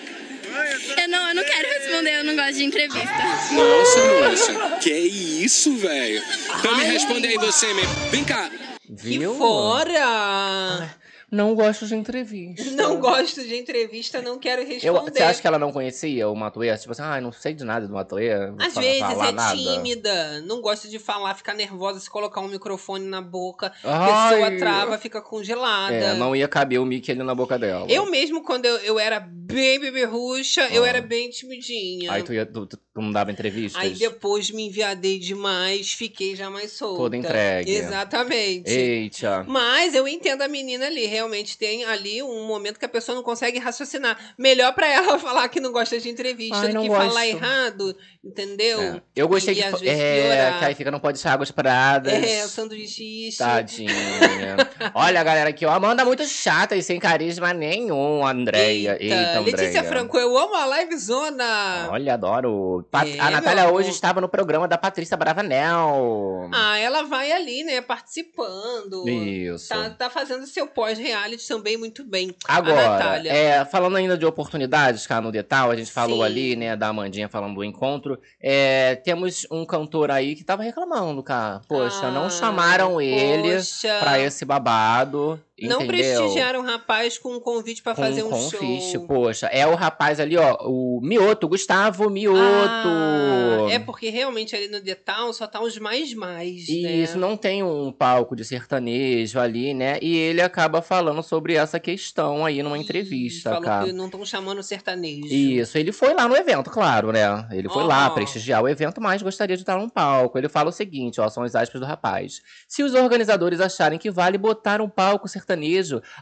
Eu não, eu não quero responder, eu não gosto de entrevista. Nossa, moça. Que isso, velho? Então me responde aí você mesmo. Vem cá. Que Viu? fora! Não gosto de entrevista. Não gosto de entrevista, não quero Eu, responder. você acha que ela não conhecia o Matuê? Tipo assim, ah, não sei de nada do Matuê. Às vezes é nada. tímida, não gosta de falar, fica nervosa se colocar um microfone na boca. Ai. Pessoa trava, fica congelada. É, não ia caber o Mickey ali na boca dela. Eu mesmo, quando eu, eu era bem beberruxa, eu Ah. era bem timidinha. Aí tu, ia, tu, tu- tu não dava entrevistas? Aí depois me enviadei demais, fiquei já mais solta. Toda entregue. Exatamente. Eita. Mas eu entendo a menina ali, realmente tem ali um momento que a pessoa não consegue raciocinar. Melhor pra ela *laughs* falar que não gosta de entrevista Ai, do que gosto. falar errado, entendeu? É. Eu gostei E de. às vezes é, piorar. que aí fica, não pode deixar águas paradas. É, o sanduíche. Tadinha. *laughs* Olha, galera, aqui, ó. Amanda muito chata e sem carisma nenhum, Andréia. Eita, Eita, Letícia Andréia. Franco, eu amo a livezona. Olha, adoro. Pat- É, a Natália hoje estava no programa da Patrícia Bravanel. Ah, ela vai ali, né, participando. Isso. Tá, tá fazendo seu pós-reality também muito bem. Agora, é, falando ainda de oportunidades, cara, no Detal, a gente falou Sim. ali, né, da Amandinha falando do encontro. É, temos um cantor aí que tava reclamando, cara. Poxa, Ah, não chamaram ele poxa. pra esse babado. Não entendeu? prestigiaram o rapaz com um convite pra Com fazer um confite, show. poxa. É o rapaz ali, ó, o Mioto, Gustavo Mioto. Ah, é porque realmente ali no Detal só tá os mais mais, E né? isso não tem um palco de sertanejo ali, né? E ele acaba falando sobre essa questão aí numa entrevista, Falou cara. que não estão chamando sertanejo. Isso, ele foi lá no evento, claro, né? Ele foi lá Ó. prestigiar o evento, mas gostaria de estar num palco. Ele fala o seguinte, ó, são as aspas do rapaz. Se os organizadores acharem que vale botar um palco sertanejo,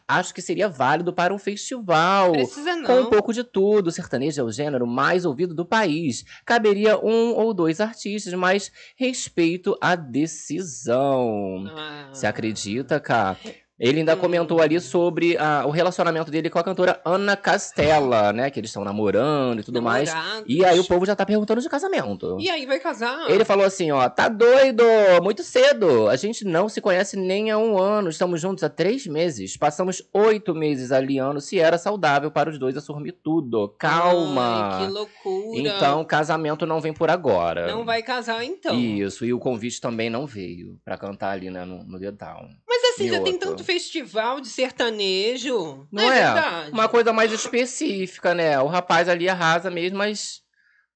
acho que seria válido para um festival. Precisa Com um não. pouco de tudo, o sertanejo é o gênero mais ouvido do país. Caberia um ou dois artistas, mas respeito à decisão. Ah. Você acredita, cara? Ele Hum. ainda comentou ali sobre ah, o relacionamento dele com a cantora Ana Castela, né? Que eles estão namorando e tudo mais. Namorados. E aí o povo já tá perguntando de casamento. E aí vai casar? Ele falou assim, ó, tá doido, muito cedo. A gente não se conhece nem há um ano. Estamos juntos há três meses. Passamos oito meses aliando se era saudável para os dois assumir tudo. Calma. Ai, que loucura. Então, casamento não vem por agora. Não vai casar então. Isso, e o convite também não veio pra cantar ali né, no, no dedal. Mas assim, já tem tanto festival de sertanejo. Não é? verdade. Uma coisa mais específica, né? O rapaz ali arrasa mesmo, mas.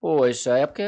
Poxa, é porque.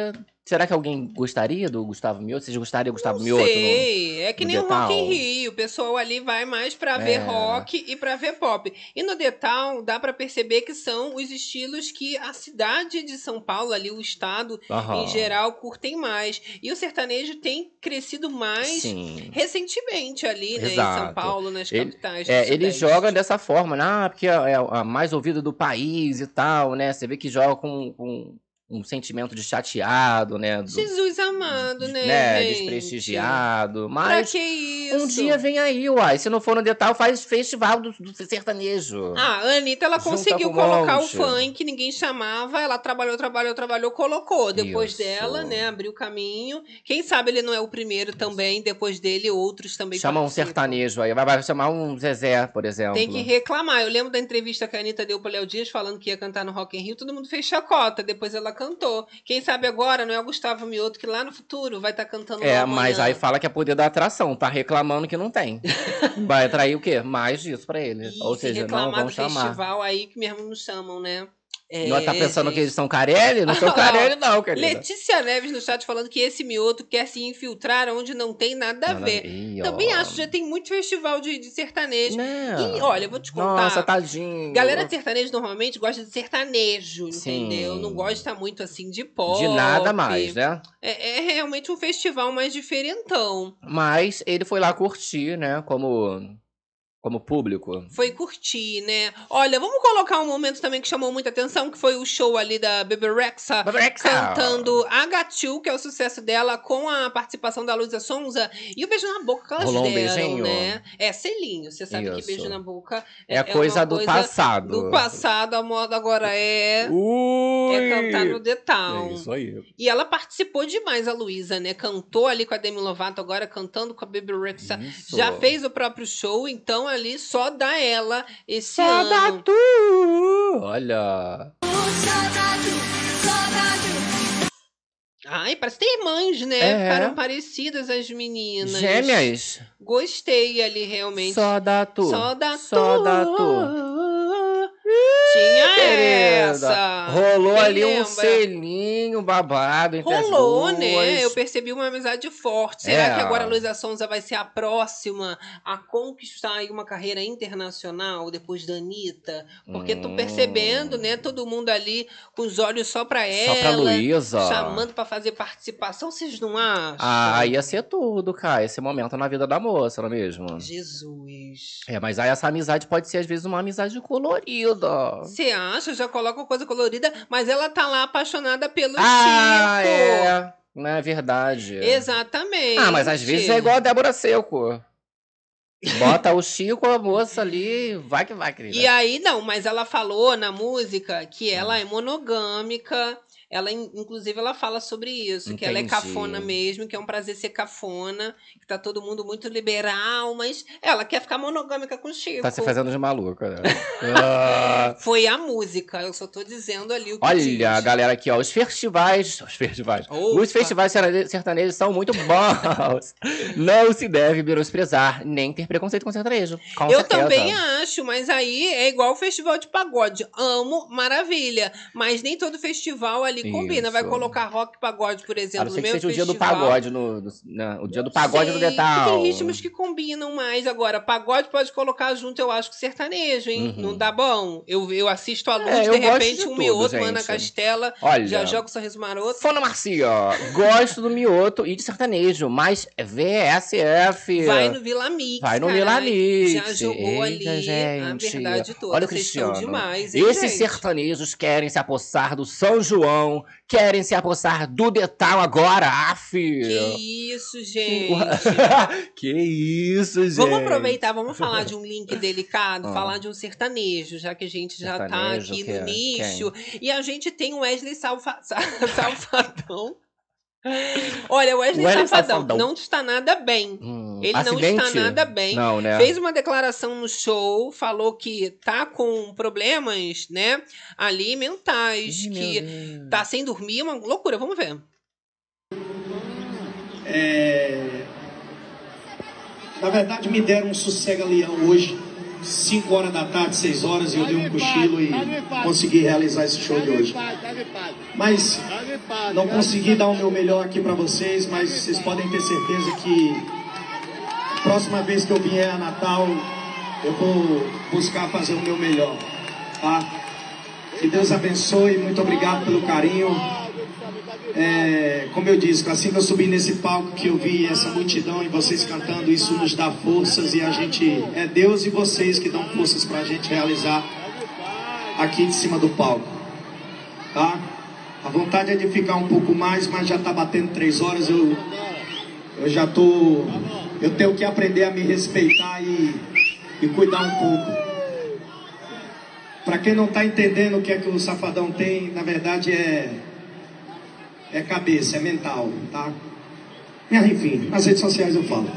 Será que alguém gostaria do Gustavo Mioto? Vocês gostariam do Gustavo Mioto? no- Sei, é que no nem o Rock in? Rio. O pessoal ali vai mais pra ver É. rock e pra ver pop. E no Detal dá pra perceber que são os estilos que a cidade de São Paulo, ali o estado Aham. em geral, curtem mais. E o sertanejo tem crescido mais Sim. recentemente ali, né, em São Exato. Paulo, nas Ele- capitais. É, ele Sudeste. joga dessa forma, né? Ah, porque é é a mais ouvida do país e tal, né? Você vê que joga com, com um sentimento de chateado, né? Do, Jesus amado, né, né? gente? Desprestigiado. Pra Mas que isso? um dia vem aí, uai. Se não for no detalhe, faz festival do, do sertanejo. Ah, a Anitta, ela conseguiu um colocar o monte. funk, ninguém chamava, ela trabalhou, trabalhou, trabalhou, colocou. Depois Isso. dela, né, abriu o caminho. Quem sabe ele não é o primeiro também, depois dele outros também Chama um participam. sertanejo aí. Vai, vai chamar um Zezé, por exemplo. Tem que reclamar. Eu lembro da entrevista que a Anitta deu pro Léo Dias falando que ia cantar no Rock in Rio, todo mundo fez chacota. Depois ela cantou. Quem sabe agora não é o Gustavo Mioto que lá no futuro vai estar cantando É, mas aí fala que é poder da atração. Tá reclamando que não tem. *laughs* Vai atrair o quê? Mais disso pra ele. Ih, Ou se seja, não vão chamar. festival aí que mesmo não chamam, né? É, Não tá pensando que eles são Carelli? Não são *laughs* Carelli, não, querida. Letícia Neves no chat falando que esse mioto quer se infiltrar onde não tem nada a ver. ver, Também acho que já tem muito festival de, de sertanejo. Não. E olha, eu vou te contar. Nossa, tadinho. Galera de sertanejo normalmente gosta de sertanejo, Sim. entendeu? Não gosta muito assim de pop. De nada mais, né? É, é realmente um festival mais diferentão. Mas ele foi lá curtir, né? Como, como público. Foi curtir, né? Olha, vamos colocar um momento também que chamou muita atenção, que foi o show ali da Bebe Rexha Bebe Rexha. cantando Agachu, que é o sucesso dela, com a participação da Luísa Sonza. E o beijo na boca que elas Rolou um deram, beijinho? né? É, selinho. Você sabe que Isso. beijo na boca É, a coisa do coisa passado. Do passado, a moda agora é... Ui! É cantar no detal. É isso aí. E ela participou demais, a Luísa, né? Cantou ali com a Demi Lovato, agora cantando com a Baby Rexha. Isso. Já fez o próprio show, então ali só dá ela esse Só ano. dá tu! Olha. Ai, parece que tem irmãs, né? É. Ficaram parecidas as meninas. Gêmeas. Gostei ali, realmente. Só dá tu. Só dá Só tu. dá tu. Querida, essa. Rolou Quem ali um lembra? selinho babado entre Rolou, as duas. né? Eu percebi uma amizade forte. Será É. que agora a Luísa Sonza vai ser a próxima a conquistar uma carreira internacional depois da Anitta? Porque tô Hum. percebendo, né? Todo mundo ali com os olhos só pra ela. Só pra Luísa. Chamando pra fazer participação, vocês não acham? Ah, ia ser tudo, cara. Esse momento na vida da moça, não é mesmo? Jesus. É, mas aí essa amizade pode ser, às vezes, uma amizade colorida. Você acha? Já coloca coisa colorida, mas ela tá lá apaixonada pelo Ah, Chico. é. Não é verdade. Exatamente. Ah, mas às vezes é igual a Débora Seco. Bota o Chico, a moça ali, vai que vai, querida. E aí, não, mas ela falou na música que ela é monogâmica. Ela, in- inclusive, ela fala sobre isso, que ela é Entendi. cafona mesmo, que é um prazer ser cafona, que tá todo mundo muito liberal, mas ela quer ficar monogâmica com o Chico. Tá se fazendo de maluca, né? *laughs* Ah. Foi a música, eu só tô dizendo ali o que Olha, diz. galera, aqui, ó, os festivais. Os festivais. Opa. Os festivais sertane- sertanejos são muito bons. *laughs* Não se deve menosprezar, nem ter preconceito com sertanejo. Com Eu certeza. também acho, mas aí é igual o festival de pagode. Amo, maravilha. Mas nem todo festival ali combina. Vai colocar rock e pagode, por exemplo, no ser que seja o dia do festival. pagode, no, do- né, o dia do pagode do Sei, detal. Tem ritmos que combinam mais. Agora, pagode pode colocar junto, eu acho, que sertanejo, hein? Uhum. Não dá bom? Eu, eu assisto a luz, É, de repente, de um tudo, mioto, gente. Ana Castela, Olha. já joga o sorriso maroto. Fona Marcia, gosto do mioto e de sertanejo, mas VSF. Vai no Vila Mix, Vai no carai. Vila Mix. Já jogou ali Eita, gente. a verdade toda. Olha o Cristiano. demais, hein, Esses gente? sertanejos querem se apossar do São João, querem se apossar do detal agora, af. Que isso, gente. *laughs* que isso, gente. Vamos aproveitar, vamos falar de um link delicado, Ah. falar de um sertanejo, já que a gente já tá Sertanejo, aqui que no é- nicho. E a gente tem o Wesley Salfa- Sa- *laughs* Salvadão. Olha, o Wesley, Wesley Safadão Safadão. não está nada bem. Hum, Ele não acidente? está nada bem. Não, né? Fez uma declaração no show, falou que tá com problemas, né, ali mentais, meu que Deus. tá sem dormir, uma loucura. Vamos ver. É, Na verdade, me deram um sossega-leão hoje, 5 horas da tarde, 6 horas, e eu dei um cochilo e consegui realizar esse show de hoje. Mas não consegui dar o meu melhor aqui para vocês, mas vocês podem ter certeza que próxima vez que eu vier a Natal, eu vou buscar fazer o meu melhor, tá? Que Deus abençoe, muito obrigado pelo carinho. É, como eu disse, assim que eu subi nesse palco, que eu vi essa multidão e vocês cantando, isso nos dá forças e a gente, é Deus e vocês que dão forças pra gente realizar aqui de cima do palco, tá? A vontade é de ficar um pouco mais, mas já tá batendo três horas, eu, eu já tô, eu tenho que aprender a me respeitar e, e cuidar um pouco. Pra quem não tá entendendo o que é que o Safadão tem, na verdade é é cabeça, é mental, tá? Enfim, nas redes sociais eu falo.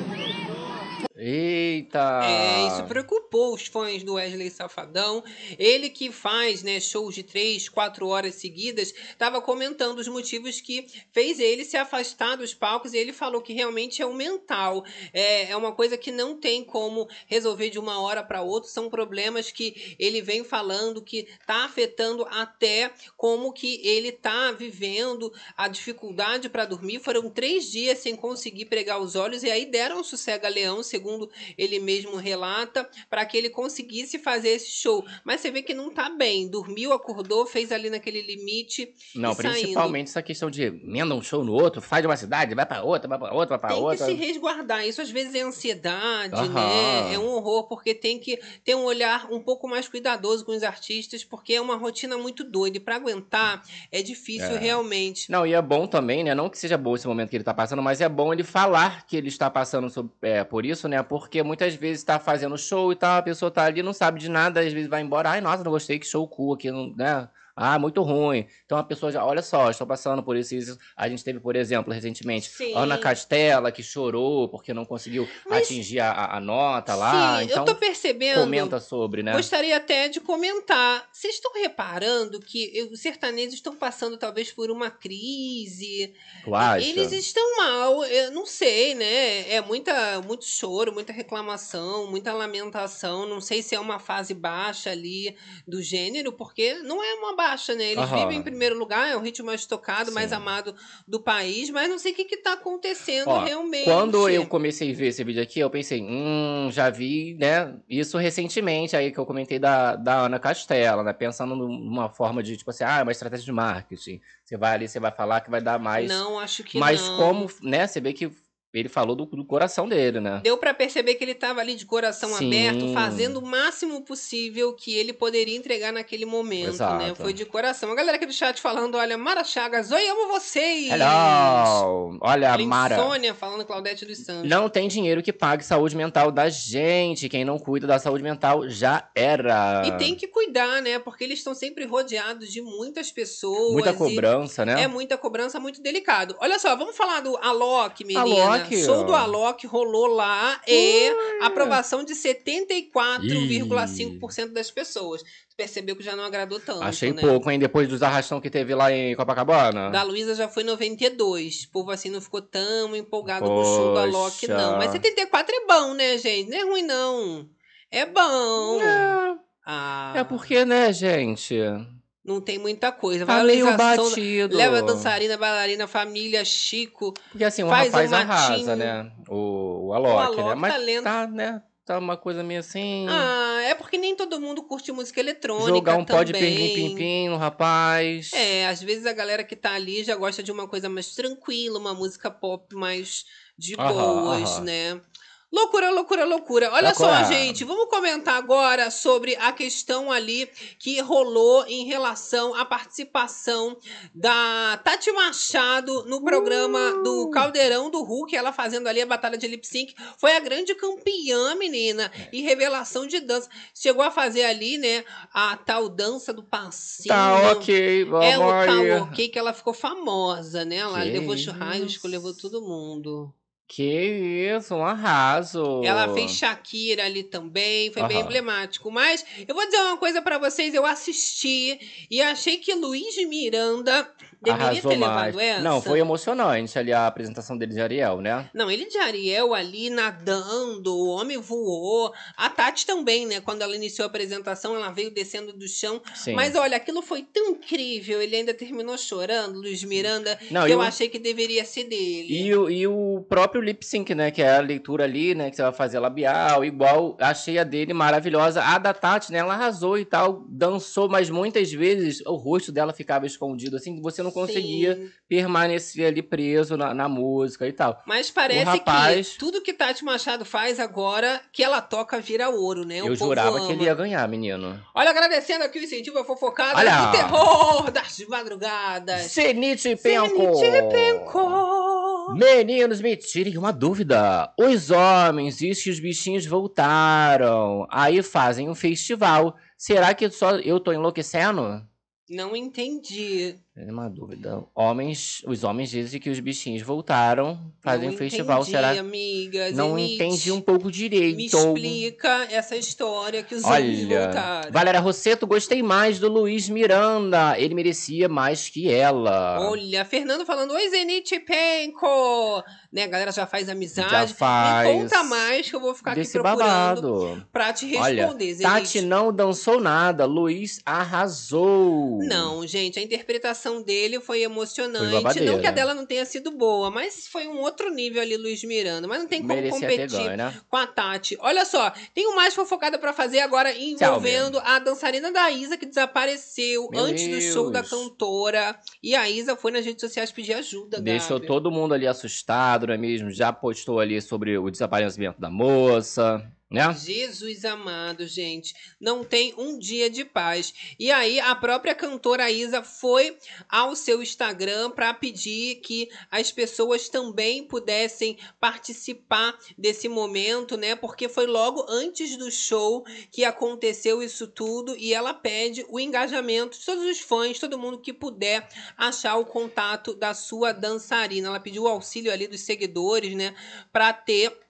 Eita! É, isso preocupou os fãs do Wesley Safadão. Ele que faz né, shows de 3, 4 horas seguidas, estava comentando os motivos que fez ele se afastar dos palcos e ele falou que realmente é o mental. É, é uma coisa que não tem como resolver de uma hora para outra, são problemas que ele vem falando que está afetando até como que ele está vivendo a dificuldade para dormir. Foram três dias sem conseguir pregar os olhos e aí deram um sossega-leão, segundo ele mesmo relata, para que ele conseguisse fazer esse show. Mas você vê que não tá bem. Dormiu, acordou, fez ali naquele limite. Não, e saindo. principalmente essa questão de emenda um show no outro, faz de uma cidade, vai pra outra, vai pra outra, vai Tem outra. que se resguardar. Isso às vezes é ansiedade, né? É um horror, porque tem que ter um olhar um pouco mais cuidadoso com os artistas, porque é uma rotina muito doida. E pra aguentar é difícil É. realmente. Não, e é bom também, né? Não que seja bom esse momento que ele tá passando, mas é bom ele falar que ele está passando sob- é, por isso, né? Porque muitas vezes tá fazendo show e tal, a pessoa tá ali, não sabe de nada, às vezes vai embora, ai, nossa, não gostei, que show cool aqui, né? Ah, muito ruim. Então a pessoa já, olha só, estou passando por isso isso. A gente teve, por exemplo, recentemente, Sim. Ana Castela, que chorou porque não conseguiu Mas- atingir a- a, a nota lá. Sim, então, eu tô percebendo. comenta sobre, né? Gostaria até de comentar. Vocês estão reparando que os sertanejos estão passando talvez por uma crise? Tu acha? Eles estão mal, eu não sei, né? É muita, muito choro, muita reclamação, muita lamentação. Não sei se é uma fase baixa ali do gênero, porque não é uma baixa, né? Eles Aham. vivem em primeiro lugar, é o ritmo mais tocado, mais Sim. amado do país, mas não sei o que, que tá acontecendo Ó, realmente. Quando eu comecei a ver esse vídeo aqui, eu pensei, hum, já vi, né, isso recentemente, aí que eu comentei da, da Ana Castela, né, pensando numa forma de, tipo assim, ah, é uma estratégia de marketing. Você vai ali, você vai falar que vai dar mais. Não, acho que Mas não. como, né, você vê que ele falou do, do coração dele, né? Deu pra perceber que ele tava ali de coração Sim. aberto, fazendo o máximo possível que ele poderia entregar naquele momento, né? Exato. Foi de coração. A galera aqui do chat falando, olha, Mara Chagas, oi, amo vocês! Hello! Olha, Olha, Mara. Insônia falando Claudete dos Santos. Não tem dinheiro que pague saúde mental da gente. Quem não cuida da saúde mental já era. E tem que cuidar, né? Porque eles estão sempre rodeados de muitas pessoas. Muita e cobrança, né? É muita cobrança, muito delicado. Olha só, vamos falar do Alok, menina. Alok, Show ó. do Alok rolou lá e aprovação de 74,5% das pessoas. Você percebeu que já não agradou tanto, Achei né? pouco, hein? Depois dos arrastão que teve lá em Copacabana. Da Luísa já foi 92. O povo assim não ficou tão empolgado com o show do Alok, Poxa. não. Mas 74 é bom, né, gente? Não é ruim, não. É bom. Ah, É porque, né, gente? Não tem muita coisa. Tá meio batido. Leva dançarina, bailarina, família, Chico. Porque assim, o faz rapaz um arrasa, matinho. né? O, o Alok, O Alok né? Mas tá lendo. tá, né? Tá uma coisa meio assim. Ah, é porque nem todo mundo curte música eletrônica jogar um pó de também. pim-pim-pim no rapaz. É, às vezes a galera que tá ali já gosta de uma coisa mais tranquila, uma música pop mais de Aham, boas, aham. né? Loucura, loucura, loucura. Olha só, Loucura. gente, vamos comentar agora sobre a questão ali que rolou em relação à participação da Tati Machado no programa Uh! do Caldeirão do Hulk, ela fazendo ali a batalha de lip sync. Foi a grande campeã, menina, e revelação de dança. Chegou a fazer ali, né, a tal dança do passinho. Tá ok, vamos É o aí. tal ok que ela ficou famosa, né? Ela Que levou churrasco, levou todo mundo. Que isso, um arraso. Ela fez Shakira ali também, foi bem Aham. emblemático. Mas eu vou dizer uma coisa pra vocês, eu assisti e achei que Luiz Miranda Deveria arrasou ter mais. levado essa? Não, foi emocionante ali a apresentação dele de Ariel, né? Não, ele de Ariel ali nadando, o homem voou. A Tati também, né? Quando ela iniciou a apresentação, ela veio descendo do chão. Sim. Mas olha, aquilo foi tão incrível. Ele ainda terminou chorando, Luiz Miranda, Não, que eu o- achei que deveria ser dele. E o, e o próprio lip sync, né? Que é a leitura ali, né? Que você vai fazer labial, igual. Achei a dele maravilhosa. A da Tati, né? Ela arrasou e tal, dançou, mas muitas vezes o rosto dela ficava escondido, assim, que você não conseguia Sim. permanecer ali preso na, na música e tal. Mas parece rapaz- que tudo que Tati Machado faz agora, que ela toca, vira ouro, né? O Eu jurava ama. que ele ia ganhar, menino. Olha, agradecendo aqui o incentivo à fofocada Olha! do terror das madrugadas. Zenite Penco! Zenite Penco! Meninos, me tirem uma dúvida. Os homens dizem que os bichinhos voltaram. Aí fazem um festival. Será que só eu tô enlouquecendo? Não entendi. É uma dúvida. Homens, os homens dizem que os bichinhos voltaram, fazem um festival. entendi, Será? amiga. Não Zenite. entendi um pouco direito. Me explica essa história que os homens Olha, voltaram. Valéria Rosseto, gostei mais do Luiz Miranda. Ele merecia mais que ela. Olha, Fernando falando, oi Zenite Penco! Né, a galera já faz amizade. Já faz. Me conta mais que eu vou ficar aqui Desse procurando babado. pra te Olha, responder, Zenite. Tati não dançou nada. Luiz arrasou. Não, gente, a interpretação dele foi emocionante. Foi não que a dela não tenha sido boa, mas foi um outro nível ali, Luiz Miranda. Mas não tem como Merecia competir ganho, né? com a Tati. Olha só, tenho mais fofocada pra fazer agora envolvendo a dançarina da Isa que desapareceu Meu antes do show da Deus. cantora. E a Isa foi nas redes sociais pedir ajuda, Deixou Gabi. todo mundo ali assustado, não é mesmo? Já postou ali sobre o desaparecimento da moça, né? Jesus amado, gente. Não tem um dia de paz. E aí, a própria cantora Isa foi ao seu Instagram para pedir que as pessoas também pudessem participar desse momento, né? Porque foi logo antes do show que aconteceu isso tudo. E ela pede o engajamento de todos os fãs, todo mundo que puder achar o contato da sua dançarina. Ela pediu o auxílio ali dos seguidores, né? Para ter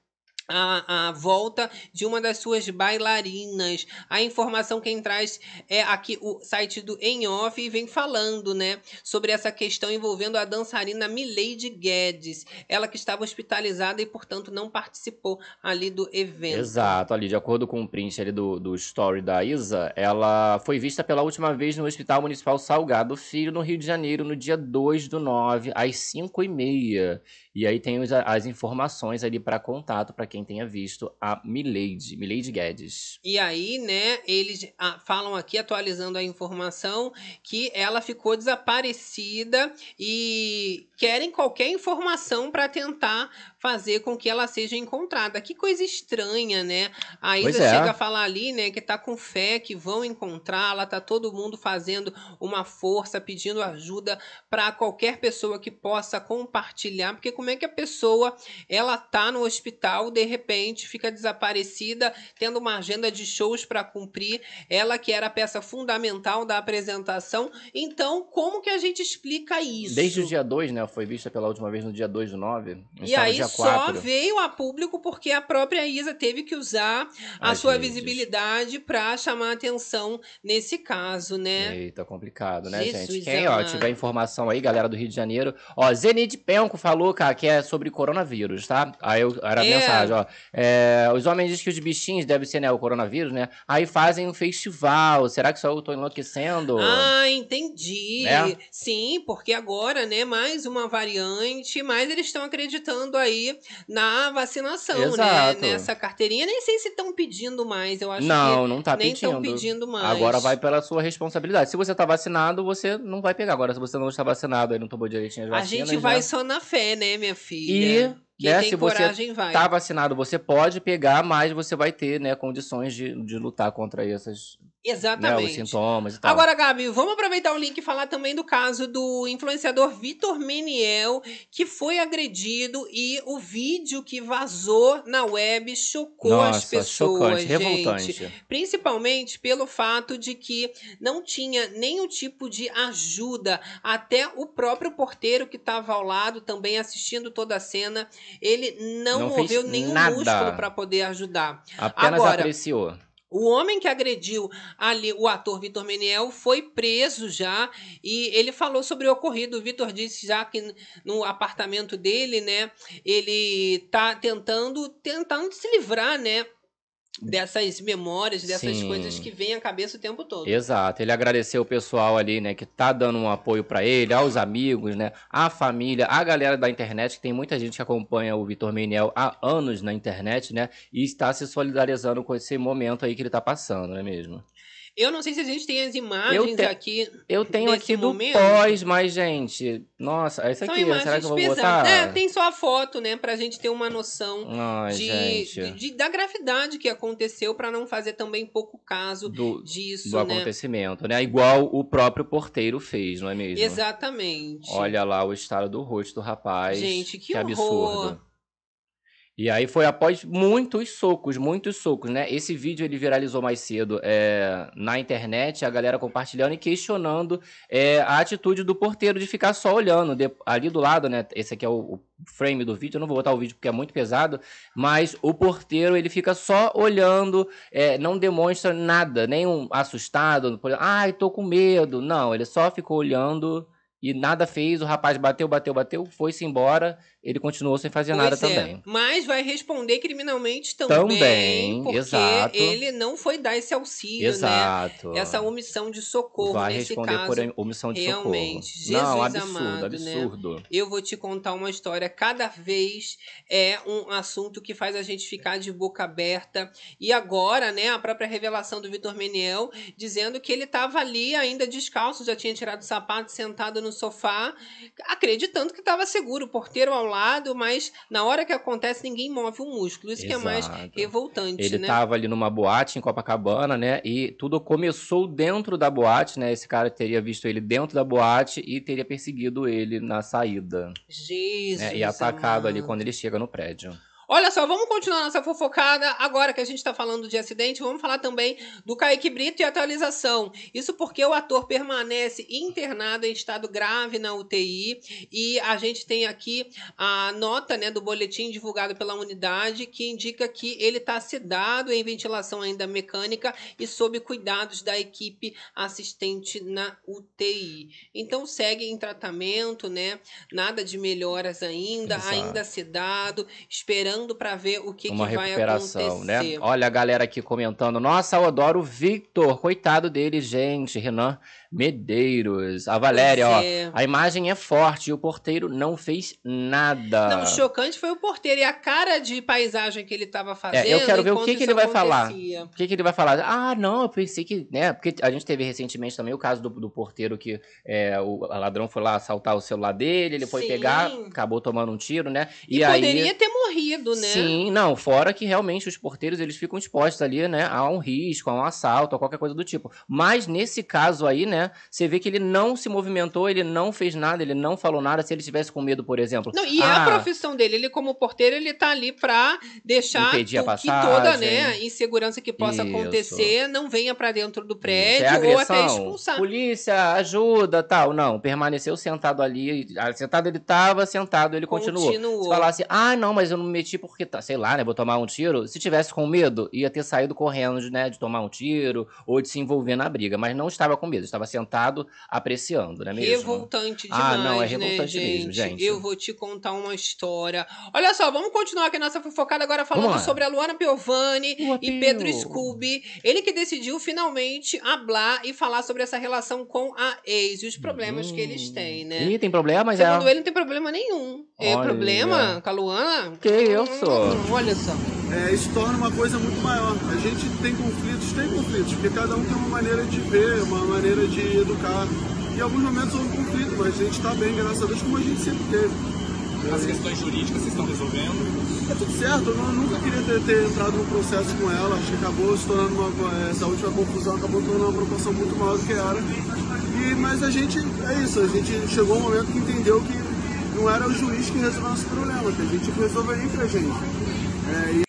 a, a volta de uma das suas bailarinas. A informação quem traz é aqui o site do Em Off e vem falando, né, sobre essa questão envolvendo a dançarina Milady Guedes. Ela que estava hospitalizada e, portanto, não participou ali do evento. Exato, ali, de acordo com o print ali do, do story da Isa, ela foi vista pela última vez no Hospital Municipal Salgado Filho, no Rio de Janeiro, no dia 2 do 9, às 5 e meia. E aí tem os- as informações ali para contato, para quem tenha visto a Milady, Milady Guedes. E aí, né, eles ah, falam aqui, atualizando a informação, que ela ficou desaparecida e querem qualquer informação para tentar fazer com que ela seja encontrada. Que coisa estranha, né? A Isa é. chega a falar ali, né, que tá com fé que vão encontrá-la, tá todo mundo fazendo uma força, pedindo ajuda para qualquer pessoa que possa compartilhar, porque como é que a pessoa ela tá no hospital, de repente fica desaparecida, tendo uma agenda de shows para cumprir, ela que era a peça fundamental da apresentação. Então, como que a gente explica isso? Desde o dia 2, né? Foi vista pela última vez no dia 2 do 9. E aí só 4. veio a público porque a própria Isa teve que usar a As sua redes. visibilidade para chamar atenção nesse caso, né? Eita, complicado, né, Jesus gente? Quem, ó, tiver informação aí, galera do Rio de Janeiro. Ó, Zenide Penco falou, cara, que é sobre coronavírus, tá? Aí eu, era a É. mensagem, ó. É, os homens dizem que os bichinhos devem ser, né, o coronavírus, né? Aí fazem um festival. Será que só eu tô enlouquecendo? Ah, entendi. Né? Sim, porque agora, né, mais uma variante, mas eles estão acreditando aí na vacinação, Exato. né? Nessa carteirinha. Nem sei se estão pedindo mais, eu acho não, que não tá nem pedindo. estão pedindo mais. Agora vai pela sua responsabilidade. Se você tá vacinado, você não vai pegar. Agora, se você não está vacinado e não tomou direitinho as A vacinas, gente vai né? só na fé, né, minha E, filha? Quem né, tem se você coragem vai. tá vacinado, você pode pegar, mas você vai ter, né, condições de, de lutar contra essas, né, os Exatamente. sintomas e tal. Agora, Gabi, vamos aproveitar o link e falar também do caso do influenciador Vitor Meniel, que foi agredido e o vídeo que vazou na web chocou as Nossa, pessoas, chocante, gente. revoltante. Principalmente pelo fato de que não tinha nenhum tipo de ajuda. Até o próprio porteiro que estava ao lado, também assistindo toda a cena, ele não, Não moveu nenhum nada. músculo para poder ajudar. Apenas Agora, apreciou. O homem que agrediu ali o ator Vitor Meniel foi preso já e ele falou sobre o ocorrido. O Vitor disse já que no apartamento dele, né, ele tá tentando tentando se livrar, né, dessas memórias, dessas Sim. coisas que vêm à cabeça o tempo todo. Exato, ele agradeceu o pessoal ali, né, que tá dando um apoio pra ele, aos amigos, né, à família, à galera da internet, que tem muita gente que acompanha o Vitor Meniel há anos na internet, né, e está se solidarizando com esse momento aí que ele tá passando, não é mesmo? Eu não sei se a gente tem as imagens te- aqui. Eu tenho aqui do momento. pós, mas, gente, nossa, essa São aqui, será que eu vou pesadas. botar? É, tem só a foto, né, pra gente ter uma noção Ai, de, de- de- da gravidade que aconteceu pra não fazer também pouco caso Do, disso, do né? acontecimento, né? Igual o próprio porteiro fez, não é mesmo? Exatamente. Olha lá o estado do rosto do rapaz. Gente, que absurdo. E aí foi após muitos socos, muitos socos, né? Esse vídeo ele viralizou mais cedo é, na internet, a galera compartilhando e questionando é, a atitude do porteiro de ficar só olhando. De- ali do lado, né? Esse aqui é o, o frame do vídeo, eu não vou botar o vídeo porque é muito pesado, mas o porteiro ele fica só olhando, é, não demonstra nada, nem um assustado, ai, tô com medo. Não, ele só ficou olhando e nada fez, o rapaz bateu, bateu, bateu, foi-se embora, ele continuou sem fazer nada Pois é, também. Mas vai responder criminalmente também. Também, porque exato. ele não foi dar esse auxílio, Exato. né? Essa omissão de socorro Vai nesse responder caso. por omissão de realmente. socorro. Não, Jesus absurdo, amado, né? absurdo. Eu vou te contar uma história. Cada vez é um assunto que faz a gente ficar de boca aberta. E agora, né, a própria revelação do Vitor Meniel dizendo que ele estava ali ainda descalço, já tinha tirado o sapato, sentado no sofá, acreditando que estava seguro, o porteiro ao mas na hora que acontece ninguém move um músculo. Isso que é mais Exato. revoltante, Ele né? tava ali numa boate em Copacabana, né? E tudo começou dentro da boate, né? Esse cara teria visto ele dentro da boate e teria perseguido ele na saída. Jesus. né? E atacado ali amado. quando ele chega no prédio. Olha só, vamos continuar nossa fofocada. Agora que a gente está falando de acidente, vamos falar também do Kaique Brito e atualização. Isso porque o ator permanece internado em estado grave na UTI. E a gente tem aqui a nota né, do boletim divulgado pela unidade que indica que ele está sedado em ventilação ainda mecânica e sob cuidados da equipe assistente na UTI. Então segue em tratamento, né? Nada de melhoras ainda, Exato. ainda sedado, esperando para ver o que, Uma que vai recuperação, acontecer. né? Olha a galera aqui comentando. Nossa, eu adoro o Victor. Coitado dele, gente. Renan Medeiros. A Valéria, ó. é. A imagem é forte e o porteiro não fez nada. Não, o chocante foi o porteiro e a cara de paisagem que ele estava fazendo. É, eu quero ver o que, que ele vai falar. acontecia. O que, que ele vai falar? Ah, não, eu pensei que. né? Porque a gente teve recentemente também o caso do, do porteiro que é, o ladrão foi lá assaltar o celular dele, ele foi Sim. pegar, acabou tomando um tiro, né? E, E, aí. poderia ter morrido, né? Sim, não, fora que realmente os porteiros eles ficam expostos ali, né, a um risco, a um assalto, a qualquer coisa do tipo. Mas nesse caso aí, né, você vê que ele não se movimentou, ele não fez nada, ele não falou nada. Se ele estivesse com medo, por exemplo. Não, e é a ah, profissão dele. Ele, como porteiro, ele tá ali pra deixar que toda né, insegurança que possa Isso. acontecer não venha pra dentro do Isso, prédio é ou até agressão. expulsar. Polícia, ajuda, tal. Não, permaneceu sentado ali. ah, Sentado ele tava, sentado ele continuou. Continuou. Se falasse, ah, não, mas eu não me meti porque, tá, sei lá, né, vou tomar um tiro. Se tivesse com medo, ia ter saído correndo, né, de tomar um tiro ou de se envolver na briga. Mas não estava com medo, estava sentado apreciando, não é mesmo? Revoltante Ah, demais, não, é né, revoltante gente? mesmo, gente. Eu vou te contar uma história. Olha só, vamos continuar aqui a nossa fofocada agora falando sobre a Luana Piovani Boa, e. Pedro Scooby. Ele que decidiu finalmente hablar e falar sobre essa relação com a ex e os problemas que eles têm, né? Ih, tem problema, mas Segundo é. ele, não tem problema nenhum. É Olha. problema com a Luana? Que isso? Hum, olha só. É, isso torna uma coisa muito maior. A gente tem conflitos, tem conflitos, porque cada um tem uma maneira de ver, uma maneira de educar. Em alguns momentos houve conflito, mas a gente está bem, graças a Deus, como a gente sempre teve. As questões jurídicas vocês estão resolvendo? Tá tudo certo, eu nunca queria ter, ter entrado num processo com ela, acho que acabou se tornando uma. Essa última confusão acabou tornando uma proporção muito maior do que era. E, mas a gente, é isso, a gente chegou um momento que entendeu que não era o juiz que resolveu nosso problema, que a gente resolveria entre a gente. É, e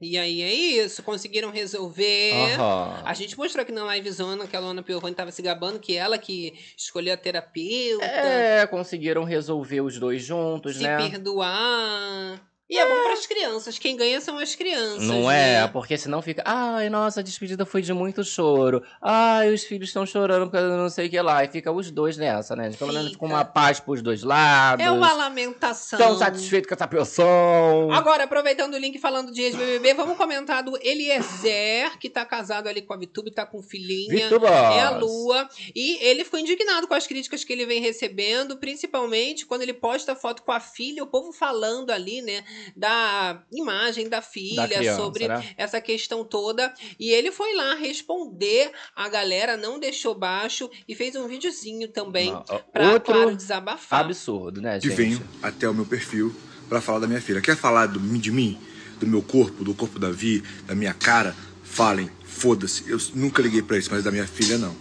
E aí é isso, conseguiram resolver. Aham. A gente mostrou aqui na livezona que a Luana Piovani tava se gabando, que ela que escolheu a terapeuta, É, conseguiram resolver os dois juntos, se né? perdoar. E é bom pras crianças. Quem ganha são as crianças. Não é? né? Porque senão fica. Ai, nossa, a despedida foi de muito choro. Ai, os filhos estão chorando por causa do não sei o que lá. E fica os dois nessa, né? Pelo menos com uma paz pros dois lados. É uma lamentação. Estão satisfeitos com essa pessoa. Agora, aproveitando o link falando de ex-BBB, vamos comentar do Eliezer, que tá casado ali com a Vitube, tá com filhinha. Vitubas. É a Lua. E ele ficou indignado com as críticas que ele vem recebendo, principalmente quando ele posta foto com a filha, o povo falando ali, né, da imagem da filha, criança, sobre né? essa questão toda. E ele foi lá responder a galera, não deixou baixo e fez um videozinho também pra, Outro claro, desabafar. absurdo, né, gente? venho até o meu perfil pra falar da minha filha. Quer falar do, de mim, do meu corpo, do corpo da Vi, da minha cara? Falem, foda-se. Eu nunca liguei pra isso, mas da minha filha não.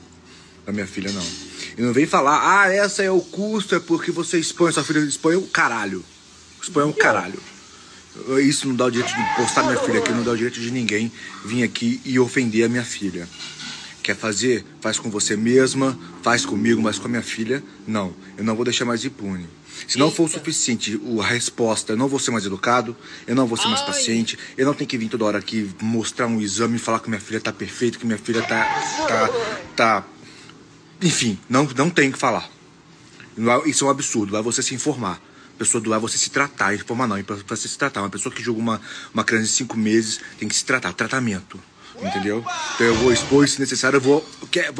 Da minha filha não. E não vem falar, ah, essa é o custo, é porque você expõe sua filha. Expõe o caralho. Expõe o caralho. Isso não dá o direito de postar minha filha aqui, não dá o direito de ninguém vir aqui e ofender a minha filha. Quer fazer? Faz com você mesma, faz comigo, mas com a minha filha, não. Eu não vou deixar mais impune. Se não for o suficiente a resposta, eu não vou ser mais educado, eu não vou ser mais paciente, eu não tenho que vir toda hora aqui mostrar um exame e falar que minha filha tá perfeita, que minha filha tá. tá. tá. Enfim, não, não tem que falar. Isso é um absurdo, é você se informar. Pessoa do é você se tratar, informar não, é você se tratar. Uma pessoa que julga uma, uma criança de cinco meses tem que se tratar, tratamento. Entendeu? Então eu vou expor, se necessário, eu vou.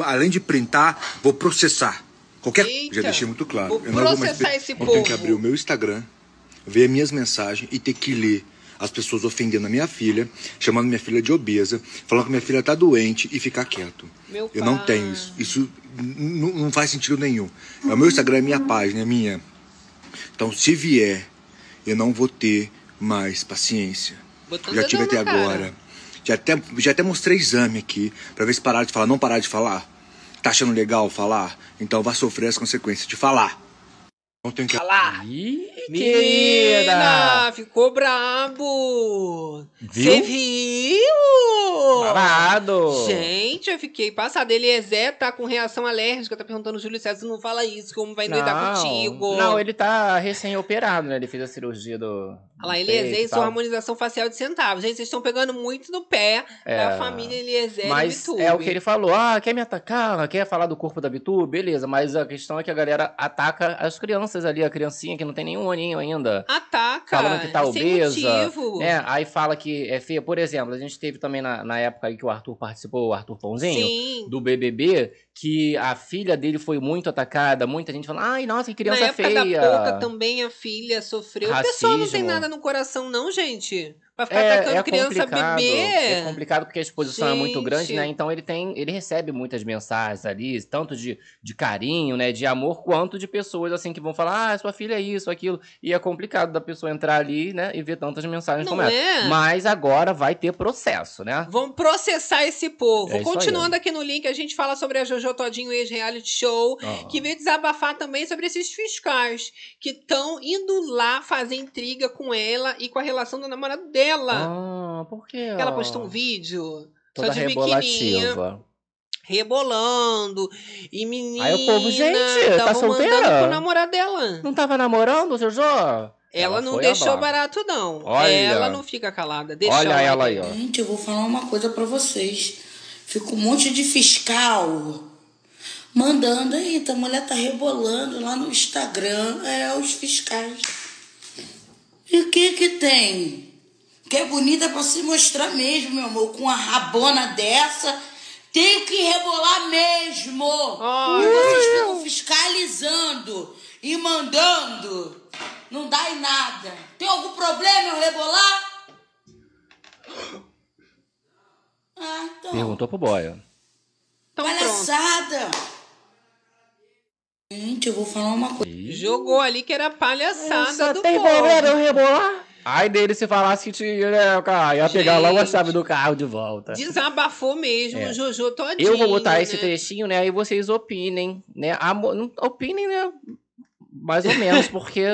além de printar, vou processar. Qualquer. Já deixei muito claro. Vou eu não vou mais. esse eu tenho que povo. abrir o meu Instagram, ver minhas mensagens e ter que ler as pessoas ofendendo a minha filha, chamando minha filha de obesa, falando que minha filha tá doente e ficar quieto. Meu Eu não tenho isso. Isso não faz sentido nenhum. O meu Instagram é minha página, é minha. Então, se vier, eu não vou ter mais paciência. Botando Já tive até cara. agora. Já até, já até mostrei exame aqui, pra ver se parar de falar. Não parar de falar. Tá achando legal falar? Então vai sofrer as consequências de falar. Não tenho que falar. Ih, Menina, querida! ficou brabo. Viu? Você viu? Babado. Gente, eu fiquei passada. Eliezer tá com reação alérgica. Tá perguntando, Júlio César, não fala isso, como vai doidar contigo. Não, ele tá recém-operado, né? Ele fez a cirurgia do. Olha lá, Eliezer e e sua harmonização facial de centavos. Gente, vocês estão pegando muito no pé É. da família Eliezer e Mas Vitube. é o que ele falou. Ah, quer me atacar? Quer falar do corpo da Bitu? Beleza, mas a questão é que a galera ataca as crianças ali, a criancinha que não tem nenhum aninho ainda. Ataca. Falando que tá sem obesa. motivo. Né? Aí fala que é feia. Por exemplo, a gente teve também na, na época aí que o Arthur participou, o Arthur Pãozinho, Sim. do BBB, que a filha dele foi muito atacada. Muita gente falando, ai, nossa, que criança Na época feia. da Pouca também a filha sofreu. O pessoal não tem Racismo. nada no coração, não, gente. Vai ficar É, atacando é criança bebê. É complicado porque a exposição é muito grande, Gente. né? Então ele tem, ele recebe muitas mensagens ali, tanto de, de carinho, né, de amor, quanto de pessoas assim que vão falar, ah, sua filha é isso, aquilo. E é complicado da pessoa entrar ali, né, e ver tantas mensagens Não como essa. é? Mas agora vai ter processo, né? Vamos processar esse povo. É aí. Continuando aqui no link, a gente fala sobre a Jojo Todinho ex-reality show, Ah. que veio desabafar também sobre esses fiscais que estão indo lá fazer intriga com ela e com a relação do namorado dela. Ah, por quê? Ela postou um vídeo Toda só de biquininha, rebolativa. rebolando. E menina, Aí o povo, gente, tá solteira? mandando pro namorado dela. Não tava namorando, Jojo? Ela, não foi deixou barato, não. Olha. Ela não fica calada. Deixa Olha ela aí, ó. Gente, eu vou falar uma coisa pra vocês. Fica um monte de fiscal mandando aí, a mulher tá rebolando lá no Instagram, é os fiscais. E o que que tem? Que é bonita pra se mostrar mesmo, meu amor, com uma rabona dessa. Tem que rebolar mesmo. E vocês ficam fiscalizando e mandando. Não dá em nada. Tem algum problema eu rebolar? Ah, então. Perguntou pro boy. Palhaçada! Gente, eu vou falar uma coisa. Jogou ali que era palhaçada do tem povo. problema eu rebolar? Ai dele se falasse que tinha, né, cara, ia pegar logo a chave do carro de volta. Desabafou mesmo, É. Jojo todinho. Eu vou botar esse né? trechinho, né? Aí vocês opinem, né? Amo- Opinem, né? mais ou menos, *laughs* porque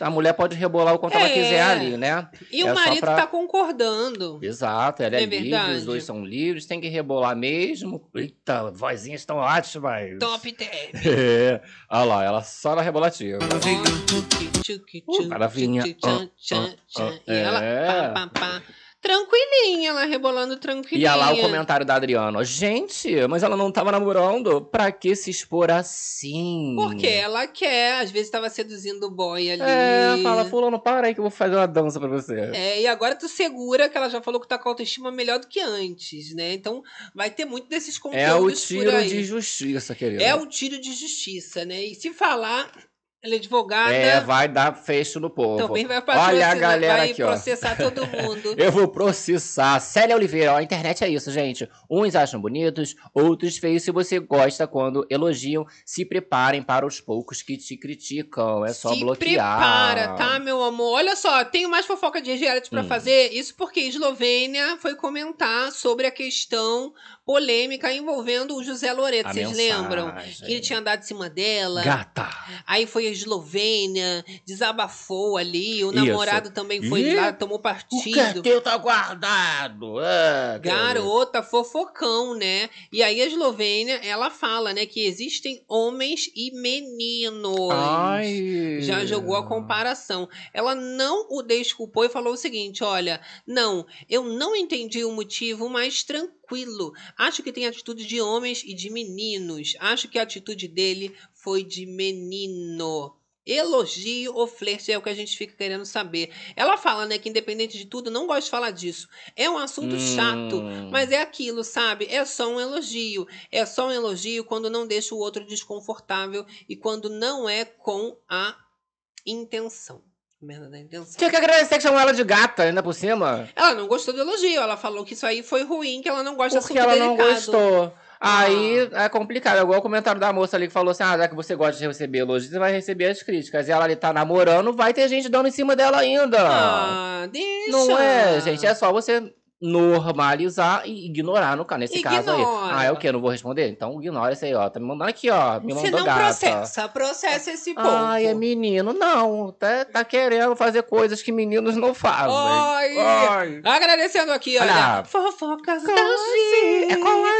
a mulher pode rebolar o quanto ela É. quiser ali, né? E É o marido pra- tá concordando. Exato, ela é, É livre, os dois são livres, tem que rebolar mesmo. Eita, vozinhas estão ótimas. Top 10. *laughs* É. Olha lá, ela só na rebolativa. Tchan. ah, E ela é. pá, pá, pá. Tranquilinha, ela rebolando E tranquilinha. olha lá o comentário da Adriana. Gente, mas ela não tava namorando? Pra que se expor assim? Porque ela quer, às vezes tava seduzindo o boy ali. É, fala, fulano, para aí que eu vou fazer uma dança pra você. É, e agora tu segura que ela já falou que tá com autoestima melhor do que antes, né? Então vai ter muito desses conteúdos É o por tiro de justiça, querido. É o tiro de justiça, né? E se falar, ela é advogada, É, vai dar fecho no povo. também vai Olha a galera vai aqui, ó. processar todo *laughs* mundo. Eu vou processar. Célia Oliveira, ó, a internet é isso, gente. Uns acham bonitos, outros feios. Se você gosta quando elogiam, se preparem para os poucos que te criticam. É só Se bloquear. prepara, tá, meu amor? Olha só, tenho mais fofoca de reality pra Hum. fazer. Isso porque Eslovênia foi comentar sobre a questão polêmica envolvendo o José Loreto. Vocês mensagem. lembram? Que ele tinha andado em cima dela. Gata. Aí foi Eslovênia, desabafou ali. O Isso. namorado também foi Ih, lá, tomou O partido. carteiro tá guardado. É. Garota fofocão, né? E aí a Eslovênia, ela fala, né, que existem homens e meninos. Ai. Já jogou a comparação. Ela não o desculpou e falou o seguinte: olha, não, eu não entendi o motivo, mas tranquilo. Acho que tem atitude de homens e de meninos. Acho que a atitude dele foi de menino. Elogio ou flerte é o que a gente fica querendo saber. Ela fala, né, que independente de tudo, não gosta de falar disso. É um assunto Hum. chato, mas é aquilo, sabe? É só um elogio. É só um elogio quando não deixa o outro desconfortável e quando não é com a intenção. Merda da intenção. Tinha que agradecer que chamou ela de gata, ainda por cima. Ela não gostou do elogio. Ela falou que isso aí foi ruim, que ela não gosta Porque ela assunto não delicado. gostou. Aí é complicado, é igual o comentário da moça ali que falou assim: ah, já que você gosta de receber elogios, você vai receber as críticas. E ela ali tá namorando, vai ter gente dando em cima dela ainda. Ah, deixa. Não é, gente. É só você normalizar e ignorar no caso, nesse caso aí. Ignora. Ah, é o quê? Eu não vou responder? Então ignora isso aí, ó. Tá me mandando aqui, ó. Me mandou não gata. processa, processa esse povo. Ai, é menino. Não, tá, tá querendo fazer coisas que meninos não fazem. Ai, Ai. Agradecendo aqui, olha. Olha. Fofocas da. É. Com a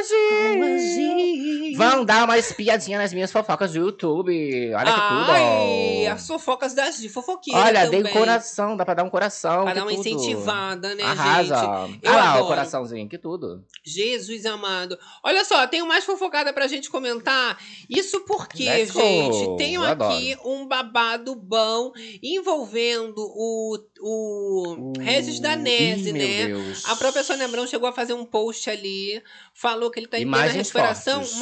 Gi. Vão dar uma espiadinha nas minhas fofocas do YouTube. Olha que tudo. Ai, as fofocas da Gi, fofoqueira Olha, também. dei coração, dá pra dar um coração. Pra dar uma tudo. incentivada, né, Arrasa. gente? Eu ah lá, adoro. o coraçãozinho, que tudo. Jesus amado. Olha só, tenho mais fofocada pra gente comentar. Isso porque, Let's go. gente, tenho Eu aqui um babado bom envolvendo o, o Regis Danese, né? Deus. A própria Sônia Abrão chegou a fazer um post ali, falou que ele tá em plena recuperação, fortes.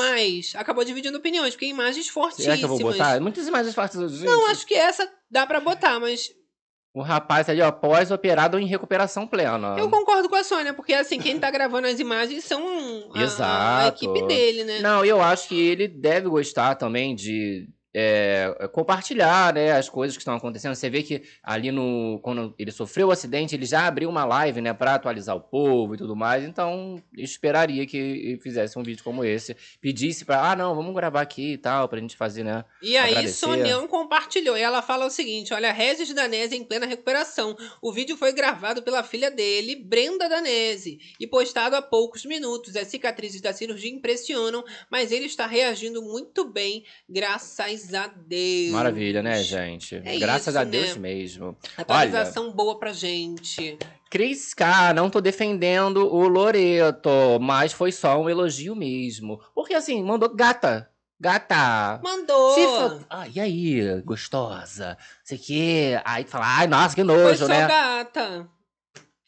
Acabou dividindo opiniões, porque imagens fortíssimas. Será que eu vou botar? Muitas imagens fáceis. Gente. Não, acho que essa dá pra botar, mas O rapaz ali, ó, pós-operado em recuperação plena. eu concordo com a Sônia, porque assim, quem tá gravando as imagens são a- a, Exato. equipe dele, né? Não, eu acho que ele deve gostar também de é, compartilhar né, as coisas que estão acontecendo. Você vê que ali no. Quando ele sofreu o acidente, ele já abriu uma live, né, pra atualizar o povo e tudo mais. Então, esperaria que fizesse um vídeo como esse. Pedisse pra, ah, não, vamos gravar aqui e tal, pra gente fazer, né? E aí, agradecer. Sonião compartilhou. E ela fala o seguinte: olha, Regis Danese em plena recuperação. O vídeo foi gravado pela filha dele, Brenda Danese, e postado há poucos minutos. As cicatrizes da cirurgia impressionam, mas ele está reagindo muito bem, graças a Deus. Maravilha, né, gente? É Graças isso, a né? Deus mesmo. Olha, Atualização boa pra gente. Cris K, não tô defendendo o Loreto, mas foi só um elogio mesmo. Porque assim, mandou gata. Gata. Mandou. Se. Ah, e aí, gostosa? Sei que. Aí tu fala, ai, nossa, que Foi nojo, só né? gata.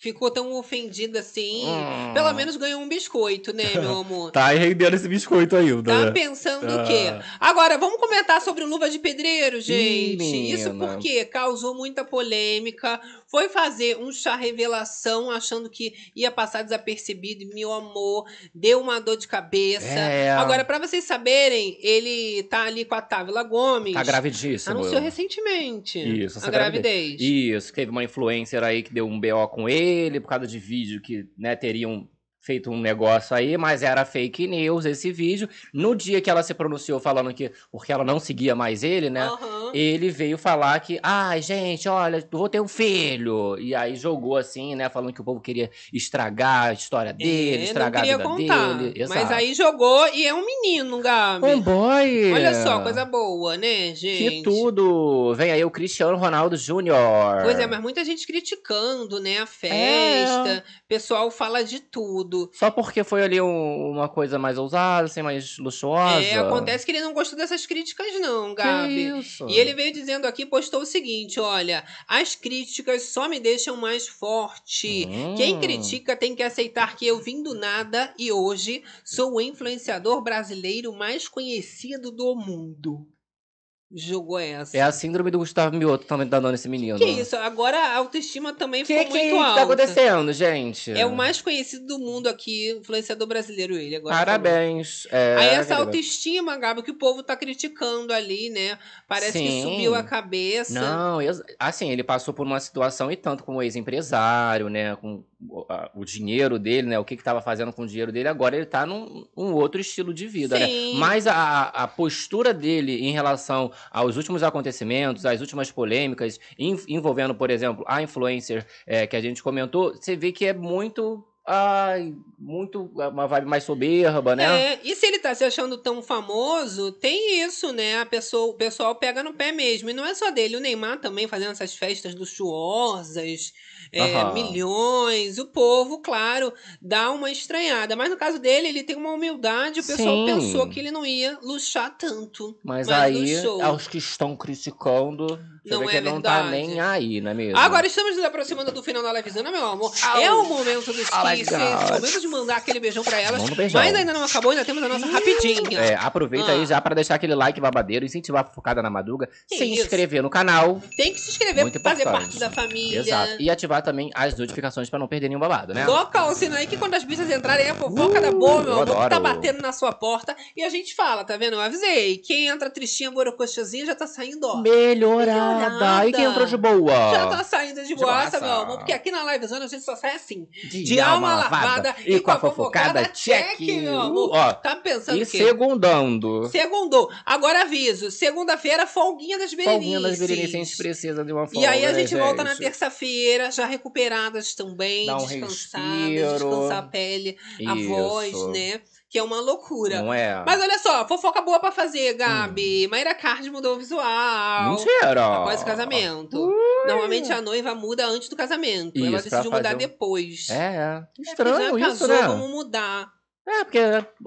Ficou tão ofendida assim. Hum. Pelo menos ganhou um biscoito, né, meu *laughs* amor? Tá rendendo esse biscoito aí, Tá pensando o quê? Ah. Agora, vamos comentar sobre o Luva de Pedreiro, gente. menina. Isso porque causou muita polêmica. Foi fazer um chá revelação achando que ia passar desapercebido. E, meu amor, deu uma dor de cabeça. É. Agora, pra vocês saberem, ele tá ali com a Távila Gomes. Tá gravidíssimo. Anunciou recentemente Isso, a essa gravidez. Isso, teve uma influencer aí que deu um BO com ele por causa de vídeo que, né, teriam feito um negócio aí, mas era fake news esse vídeo. No dia que ela se pronunciou falando que porque ela não seguia mais ele, né? Aham. ele veio falar que, ai, gente, olha, vou ter um filho. E aí jogou assim, né, falando que o povo queria estragar a história dele, É, estragar a queria vida contar. dele. Mas Exato. aí jogou e é um menino, Gabi. Um boy! Olha só, coisa boa, né, gente? Que tudo! Vem aí o Cristiano Ronaldo Júnior. Pois é, mas muita gente criticando, né, a festa. O pessoal fala de tudo. Só porque foi ali um- uma coisa mais ousada, assim, mais luxuosa. É, acontece que ele não gostou dessas críticas, não, Gabi. isso? E ele veio dizendo aqui, postou o seguinte: olha, as críticas só me deixam mais forte. Hum. Quem critica tem que aceitar que eu vim do nada e hoje sou o influenciador brasileiro mais conhecido do mundo. Jogou essa. É a síndrome do Gustavo Mioto também tá dando esse menino. Que isso? Agora a autoestima também Que ficou que, muito que alta. tá acontecendo, gente? É o mais conhecido do mundo aqui, influenciador brasileiro ele agora. Parabéns. É, Aí essa autoestima, Gabi, que o povo tá criticando ali, né? Parece que Sim. subiu a cabeça. Não, ex- assim, ele passou por uma situação e tanto como ex-empresário, né, com o, dinheiro dele, né, o que que tava fazendo com o dinheiro dele, agora ele tá num um outro estilo de vida, Sim. né? Mas a, a postura dele em relação aos últimos acontecimentos, às últimas polêmicas, en- envolvendo, por exemplo, a influencer é, que a gente comentou, você vê que é muito... Ai, muito. Uma vibe mais soberba, né? É, e se ele tá se achando tão famoso, tem isso, né? A pessoa, o pessoal pega no pé mesmo. E não é só dele, o Neymar também fazendo essas festas luxuosas, é, milhões. O povo, claro, dá uma estranhada. Mas no caso dele, ele tem uma humildade. O pessoal Sim. pensou que ele não ia luxar tanto. Mas, aí, luxou. aos que estão criticando, você Não que é ele não tá verdade. nem aí, não é mesmo? Agora estamos nos aproximando do final da livezona, meu amor. Au. É o momento my kisses, God. o momento de mandar aquele beijão pra elas. Manda um beijão. Mas ainda não acabou, ainda temos a nossa rapidinha. É, aproveita Ah. aí já pra deixar aquele like babadeiro, incentivar a focada na madruga, Que se isso? inscrever no canal. Tem que se inscrever, Muito fazer importante. parte da família. Exato. E ativar também as notificações pra não perder nenhum babado, né? Coloca o sino aí que quando as bichas entrarem é a fofoca da boa, meu eu amor, que tá batendo na sua porta. E a gente fala, tá vendo? Eu avisei. Quem entra tristinha, borocochazinha, já tá saindo, ó. Melhorada. E quem entrou de boa? *laughs* Já tá saindo de De boaça, meu amor. Porque aqui na Livezona a gente só sai assim. De De, alma alma lavada lavada e com a fofocada check. meu amor. Uh, ó. Tá pensando E o quê? segundando. Segundou. Agora aviso. Segunda-feira, folguinha das Berenices. Folguinha das Berenices, a gente precisa de uma folga, E aí a né, gente volta na gente? terça-feira, já recuperadas também, Dá um descansadas, respiro. descansar a pele, a Isso. voz, né? Que é uma loucura. Não é? Hum. Mas olha só, fofoca boa pra fazer, Gabi. Mayra Card mudou o visual. Mentira! Após o casamento. Normalmente a noiva muda antes do casamento. Ela Isso, pra decidiu mudar um- depois. É, porque estranho já isso, casou, né? vamos mudar. É, porque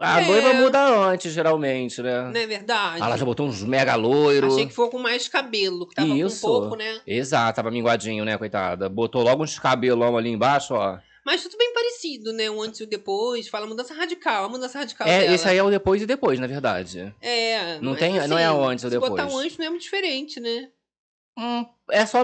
a É. noiva muda antes, geralmente, né? Não é verdade? Ela já botou uns mega loiros. Achei que foi com mais cabelo, que tava Isso. com pouco, né? Exato, tava minguadinho, né, coitada? Botou logo uns cabelão ali embaixo, ó. Mas tudo bem parecido, né? O antes e o depois. Fala mudança radical, a mudança radical É, dela. esse aí é o depois e depois, na verdade. É. Não tem- não é o antes ou se botar depois. o antes não é muito diferente, né? É só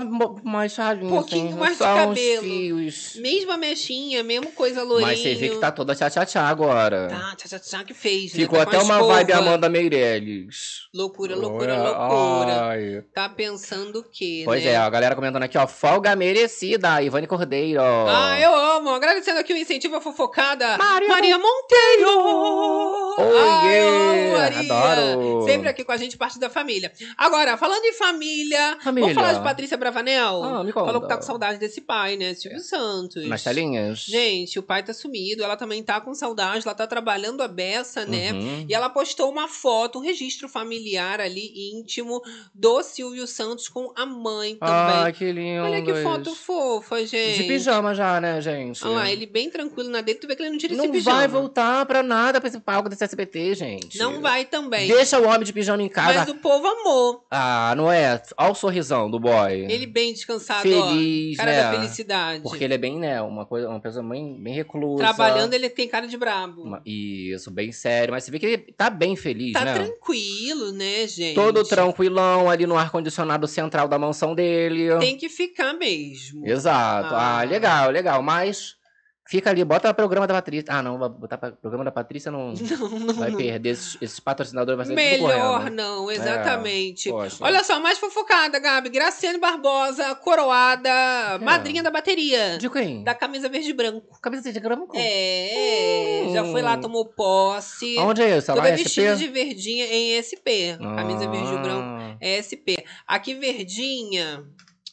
chavinho, Um pouquinho assim. mais de cabelo. Mesma mexinha, mesmo coisa loirinho. Mas você vê que tá toda tchá-tchá-tchá agora. Tá, tchá, tchá, tchá, que fez, né? Ficou Tá com até uma escova. vibe Amanda Meirelles. Loucura, loucura, loucura. ai. Tá pensando o quê, Pois né? é, a galera comentando aqui, ó. Folga merecida, Ivane Cordeiro. Ah, eu amo. Agradecendo aqui o incentivo à fofocada. Maria, Monteiro! Oh, Ai, eu amo, Maria. adoro. Sempre aqui com a gente, parte da família. Agora, falando em família, Família. vamos falar de Patrícia Bravanel? Ah, me conta. Falou que tá com saudade desse pai, né? Silvio Santos. Nas telinhas? Gente, o pai tá sumido, ela também tá com saudade, ela tá trabalhando a beça, né? Uhum. E ela postou uma foto, um registro familiar ali, íntimo, do Silvio Santos com a mãe também. Ah, que lindo. Olha que foto fofa, gente. De pijama já, né, gente? Olha lá, ele bem tranquilo na dele, tu vê que ele não tira Não esse pijama. vai voltar pra nada pra esse palco desse SBT, gente. Não vai também. Deixa o homem de pijama em casa. Mas o povo amou. Ah, não é? Olha o sorrisão do boy. Ele bem descansado, Feliz, ó. Cara né? da felicidade. Porque ele é bem, né, uma, coisa, uma pessoa bem, bem reclusa. Trabalhando, ele tem cara de brabo. Uma- Isso, bem sério. Mas você vê que ele tá bem feliz, Tá né? tranquilo, né, gente? Todo tranquilão ali no ar-condicionado central da mansão dele. Tem que ficar mesmo. Exato. Ah, Ah. legal, legal. Mas Fica ali, bota o programa da Patrícia. Ah, não, botar pra- programa da Patrícia não, *laughs* Não, não, vai não. perder. Esses, esses patrocinadores vai ser Melhor correndo. não, É, exatamente. poxa. Olha só, mais fofocada, Gabi. Graciane Barbosa, coroada, madrinha da bateria. De quem? Da camisa verde e branco. Camisa verde e branco? É, já foi lá, tomou posse. Aonde é isso? É lá Toda em vestida SP? de verdinha em SP. Camisa verde e Ah. branco é SP. Aqui, verdinha.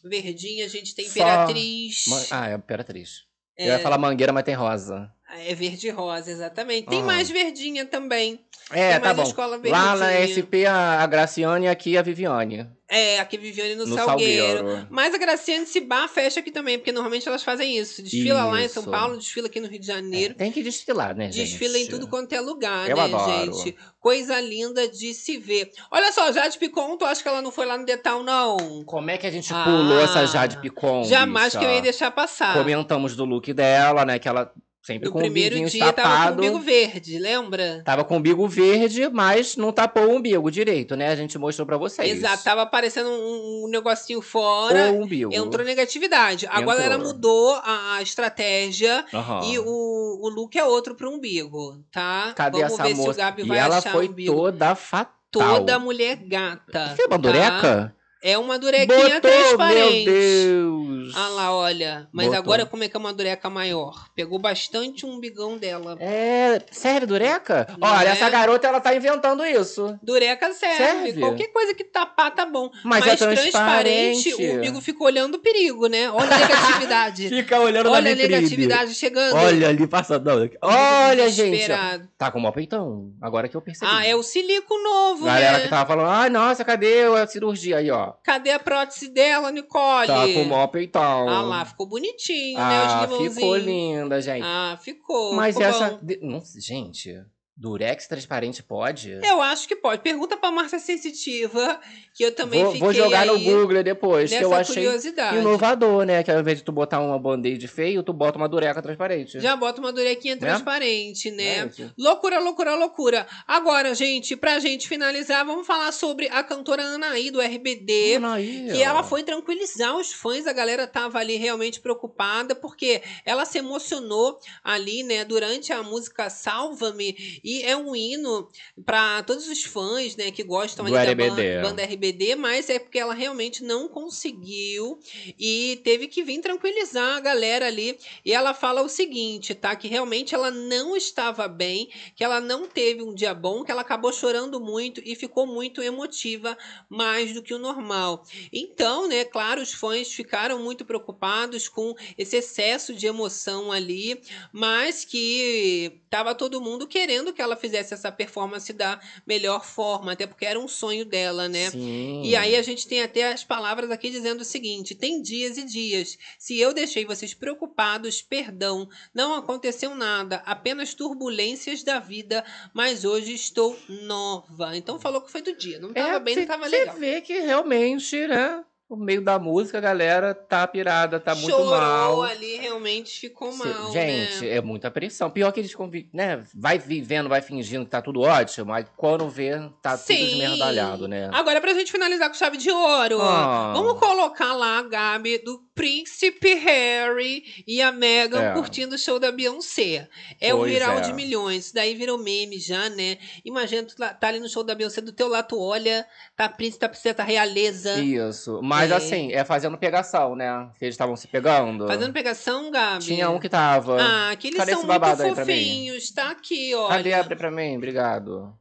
Verdinha, a gente tem Imperatriz. Ah, é Imperatriz. É. Eu ia falar mangueira, mas tem rosa. É verde e rosa, exatamente. Tem Aham. mais verdinha também. É, tem tá mais bom. escola Lá na. SP, a, a Graciane e aqui a Viviane. É, aqui Viviane no, No Salgueiro. Salgueiro. Mas a Graciane se bar fecha aqui também, porque normalmente elas fazem isso. Desfila lá em São Isso. Paulo, desfila aqui no Rio de Janeiro. Tem que desfilar, né, gente? Desfila em tudo quanto é lugar, Eu né, adoro. gente? Coisa linda de se ver. Olha só, Jade Picon, tu acha que ela não foi lá no Detal, não? Como é que a gente Ah, pulou essa Jade Picon? Jamais bicha? que eu ia deixar passar. Comentamos do look dela, né? Que ela sempre No com o primeiro dia tava com o tapado. umbigo verde, lembra? Tava com o umbigo verde, mas não tapou o umbigo direito, né? A gente mostrou pra vocês. Exato, tava aparecendo um, um negocinho fora. O umbigo. Entrou negatividade. Agora Entrou. ela mudou a, a estratégia Aham. e o, o look é outro pro umbigo, tá? Cadê Vamos essa ver se o moça? Gabi e vai ela achar foi toda fatal. Toda mulher gata. Isso é uma tá? É uma durequinha Botou, transparente. meu Deus. Ah lá, olha. Mas Botou. agora como é que é uma dureca maior? Pegou bastante o umbigão dela. É, serve dureca? Não Olha, é? essa garota, ela tá inventando isso. Dureca serve. Serve? Qualquer coisa que tapar tá bom. Mas Mas, é transparente. o umbigo fica olhando o perigo, né? Olha a negatividade. *laughs* Fica olhando na Olha a negatividade chegando. Olha ali passando. Olha, gente. Tá com o maior peitão. Agora que eu percebi. Ah, é o silico novo, Galera né? que tava falando, ai, nossa, cadê a cirurgia aí, ó? Cadê a prótese dela, Nicole? Tá com o maior peitão. Ah lá, ficou bonitinho, né? Ah, Os limãozinhos. ficou linda, gente. Ah, ficou. Mas ficou essa. de- Nossa, gente, durex transparente pode? Eu acho que pode. Pergunta pra Márcia Sensitiva, que eu também vou, fiquei vou jogar no Google depois, que eu achei curiosidade. inovador, né? Que ao invés de tu botar uma band-aid feio, tu bota uma dureca transparente. Já bota uma durequinha Né? transparente, né? É. Loucura, loucura, loucura. Agora, gente, pra gente finalizar, vamos falar sobre a cantora Anaí do RBD. Anaí, que ó. ela foi tranquilizar os fãs, a galera tava ali realmente preocupada, porque ela se emocionou ali, né, durante a música Salva-me, e é um hino pra todos os fãs, né, que gostam da RBD. ban- banda RBD, mas é porque ela realmente não conseguiu e teve que vir tranquilizar a galera ali. E ela fala o seguinte, tá? Que realmente ela não estava bem, que ela não teve um dia bom, que ela acabou chorando muito e ficou muito emotiva, mais do que o normal. Então, né, claro, os fãs ficaram muito preocupados com esse excesso de emoção ali, mas que tava todo mundo querendo que ela fizesse essa performance da melhor forma, até porque era um sonho dela, né? Sim. E aí a gente tem até as palavras aqui dizendo o seguinte: tem dias e dias. Se eu deixei vocês preocupados, perdão. Não aconteceu nada, apenas turbulências da vida, mas hoje estou nova. Então falou que foi do dia. Não tava bem, não tava É, Você legal. vê que realmente, né? Meio da música, a galera tá pirada, tá muito Chorou mal. ali, realmente ficou mal. Gente, né? é muita pressão. Pior que eles né? Vai vivendo, vai fingindo que tá tudo ótimo, mas quando vê, tá tudo Sim. esmerdalhado, né? Agora, pra gente finalizar com chave de ouro, Ah. vamos colocar lá a Gabi do Príncipe Harry e a Meghan É. curtindo o show da Beyoncé. É o Pois viral é. de milhões. Daí virou meme já, né? Imagina, tu tá ali no show da Beyoncé, do teu lado tu olha, tá príncipe, tá princesa, tá realeza. Isso. Mas É. assim, é fazendo pegação, né? Que eles estavam se pegando. Fazendo pegação, Gabi? Tinha um que tava. Ah, que eles Cadê são muito fofinhos. Tá aqui, olha. Cadê? Abre pra mim, obrigado.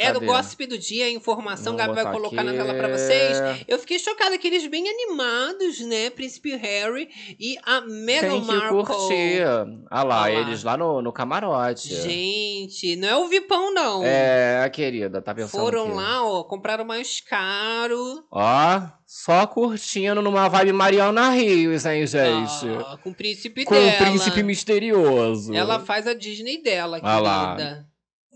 É do Cadê? Gossip do Dia, a informação, Vou Gabi vai botar colocar na aqui. tela pra vocês. Eu fiquei chocada que eles bem animados, né? Príncipe Harry e a Meghan Tem que Markle. curtir. Ah lá, Ah lá. eles lá no, no camarote. Gente, não é o Vipão, não. É, querida, tá pensando Foram lá, ó, compraram mais caro. Ó, só curtindo numa vibe Mariana Rios, hein, gente? ó, com o príncipe Com dela. o príncipe misterioso. Ela faz a Disney dela, Ah lá.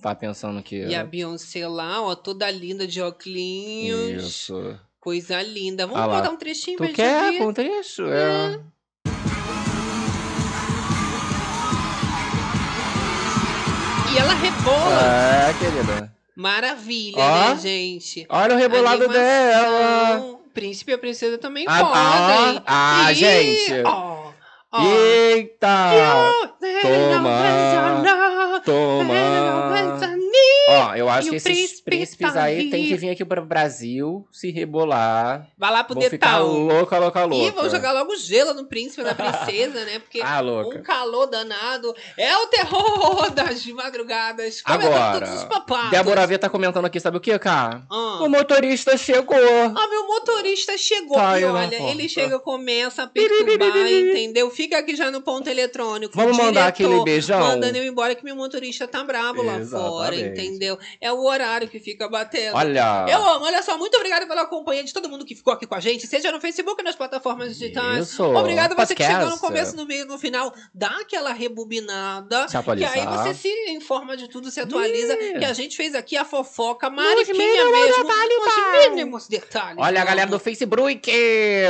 Tá pensando que... E a Beyoncé lá, ó, toda linda de óculos. Isso. Coisa linda. Vamos Ah um trechinho Tu gente quer com um trecho? É. E ela rebola. É, querida. Maravilha, Ó. né, gente? Olha o rebolado Animação. dela. Príncipe e a princesa também Ah, podem. ah, ah, Ih, gente. ó, ó. Eita! Que Toma, toma. Ó, eu acho E que esses príncipe príncipes tá aí tem que vir aqui pro Brasil, se rebolar. Vai lá pro detal. louca, louca, louca. Ih, vão jogar logo gelo no príncipe e na princesa, né? Porque *laughs* Ah, um calor danado é o terror *laughs* das madrugadas. Agora, todos os papados. Débora V tá comentando aqui, sabe o que, cara? Ah. O motorista chegou. Ah, meu motorista chegou. Tá e olha, porta. ele chega, começa a perturbar, entendeu? Fica aqui já no ponto eletrônico. Vamos mandar diretor aquele beijão? Mandando eu embora que meu motorista tá bravo lá fora, Exatamente. Entendeu? É o horário que fica batendo. Olha. Eu amo, olha só, muito obrigada pela companhia de todo mundo que ficou aqui com a gente, seja no Facebook e nas plataformas digitais. Isso, Obrigado você que chegou no começo, no meio, no final. Dá aquela rebobinada. Se atualizar. Que aí você se informa de tudo, se atualiza. Que a gente fez aqui a fofoca mariquinha mesmo. detalhes, Nos tá? mínimos detalhes. Olha a mano. galera do Facebook.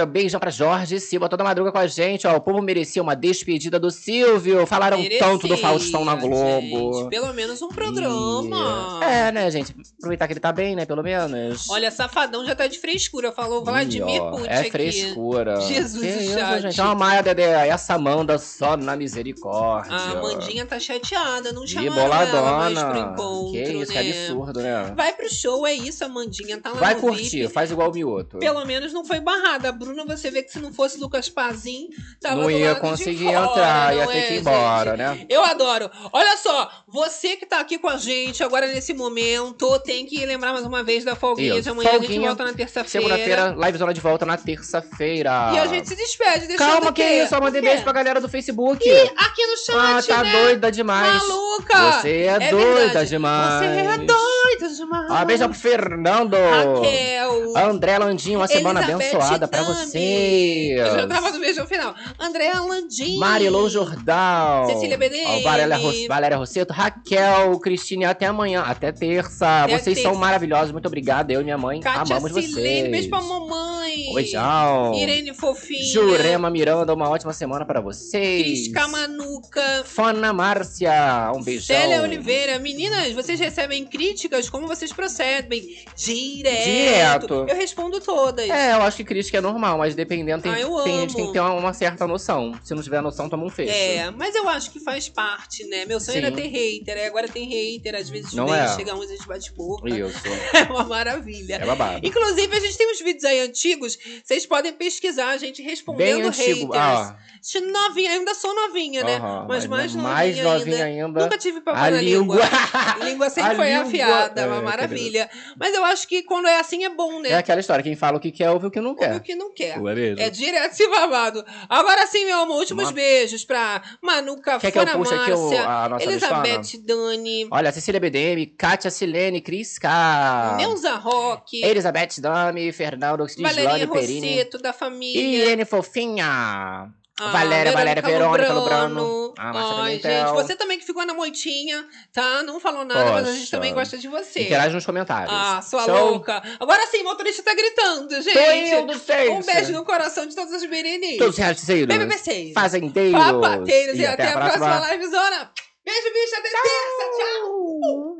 Beijão pra Jorge Silva, toda madruga com a gente. Ó, o povo merecia uma despedida do Silvio. Falaram tanto do Faustão na Globo. Gente, pelo menos um programa. É, né, gente? Aproveitar que ele tá bem, né? Pelo menos. Olha, Safadão já tá de frescura. Falou Vladimir Putin É aqui. frescura. Jesus que isso, chat. gente. É uma Maia Dedé. Essa Amanda só na misericórdia. A Amandinha tá chateada, não chamaram ela mais pro encontro, Que isso, que né? absurdo, né? Vai pro show, é isso, Amandinha. Tá lá Vai curtir, VIP. faz igual o Mioto. Pelo menos não foi barrada. A Bruna, você vê que se não fosse Lucas Pazin, tava Não ia conseguir fora, entrar, ia não ter é, que ir embora, gente? né? Eu adoro. Olha só, você que tá aqui com a gente agora nesse momento, tem que lembrar mais uma vez da folguinha Isso, de amanhã. a gente folguinha, volta na terça-feira. Segunda-feira, live zona de volta na terça-feira. E a gente se despede, Calma, que quê? isso, só mandei beijo pra galera do Facebook. E aqui no chat, Ah, tá né? doida demais. Maluca! Você é, É doida verdade. demais. Você é doida Ah, beijo pro Fernando. Raquel. André Landinho, uma semana Elizabeth abençoada pra Dami. vocês. Eu já tava no beijo final. Andréa Landim. Marilou Jordal. Cecília Bedene. Ó, Valéria, Ros- Valéria Rosseto. Raquel, Cristine, até amanhã. Até terça. Até vocês terça. são maravilhosos. Muito obrigado. Eu e minha mãe Kátia amamos Silene, vocês. beijo pra mamãe. Beijão. Irene Fofinha. Jurema Miranda, uma ótima semana pra vocês. Cris Camanuca. Fana Márcia, um beijão. Célia Oliveira. Meninas, vocês recebem críticas? Como vocês procedem? Direto. Direto. Eu respondo todas. É, eu acho que crítica é normal, mas dependendo, tem, Ah, eu tem gente que tem que ter uma, uma certa noção. Se não tiver noção, toma um fecho. É, mas eu acho que faz parte, né? Meu sonho Sim. era ter hater, aí agora tem hater, às vezes Não vem, é? chega uns, a gente bate boca. Isso. *laughs* É uma maravilha. É babado. Inclusive, a gente tem uns vídeos aí antigos, vocês podem pesquisar a gente respondendo Bem antigo. haters. Ah. Novinha, ainda sou novinha, né? Aham, mas, mas mais novinha, mais novinha ainda. ainda. Nunca tive papo A na língua. língua *laughs* sempre A foi língua. afiada, uma É, maravilha. Mas eu acho que quando é assim é bom, né? É aquela história, quem fala o que quer, ouve o que não quer. Ouve o que não quer. Ué? É direto esse babado. Agora sim, meu amor, últimos Uma- beijos pra Manuca, Quer que eu puxe aqui o- Márcia, a nossa Elizabeth Dani, Olha, Cecília BDM, Kátia Silene, Cris K. Neuza Roque, Elizabeth Dami, Fernando Gislane Perini. Rosseto, da família. Irene Fofinha. Ah, Valéria, Valéria Verônica Lubrano. Lubrano. A Márcia Ai, Pimentel. gente, você também que ficou na moitinha, tá? Não falou nada, mas a gente Poxa. também gosta de você. Interage nos comentários. Ah, sua Show? louca. Agora sim, o motorista tá gritando, gente. Tô indo, gente. Um beijo no coração de todos os meninos. Todos os realizadores. BBB6. Fazendeiros. Papateiros. E, E até, a próxima livezona. Beijo, bicha. Até terça. Tchau.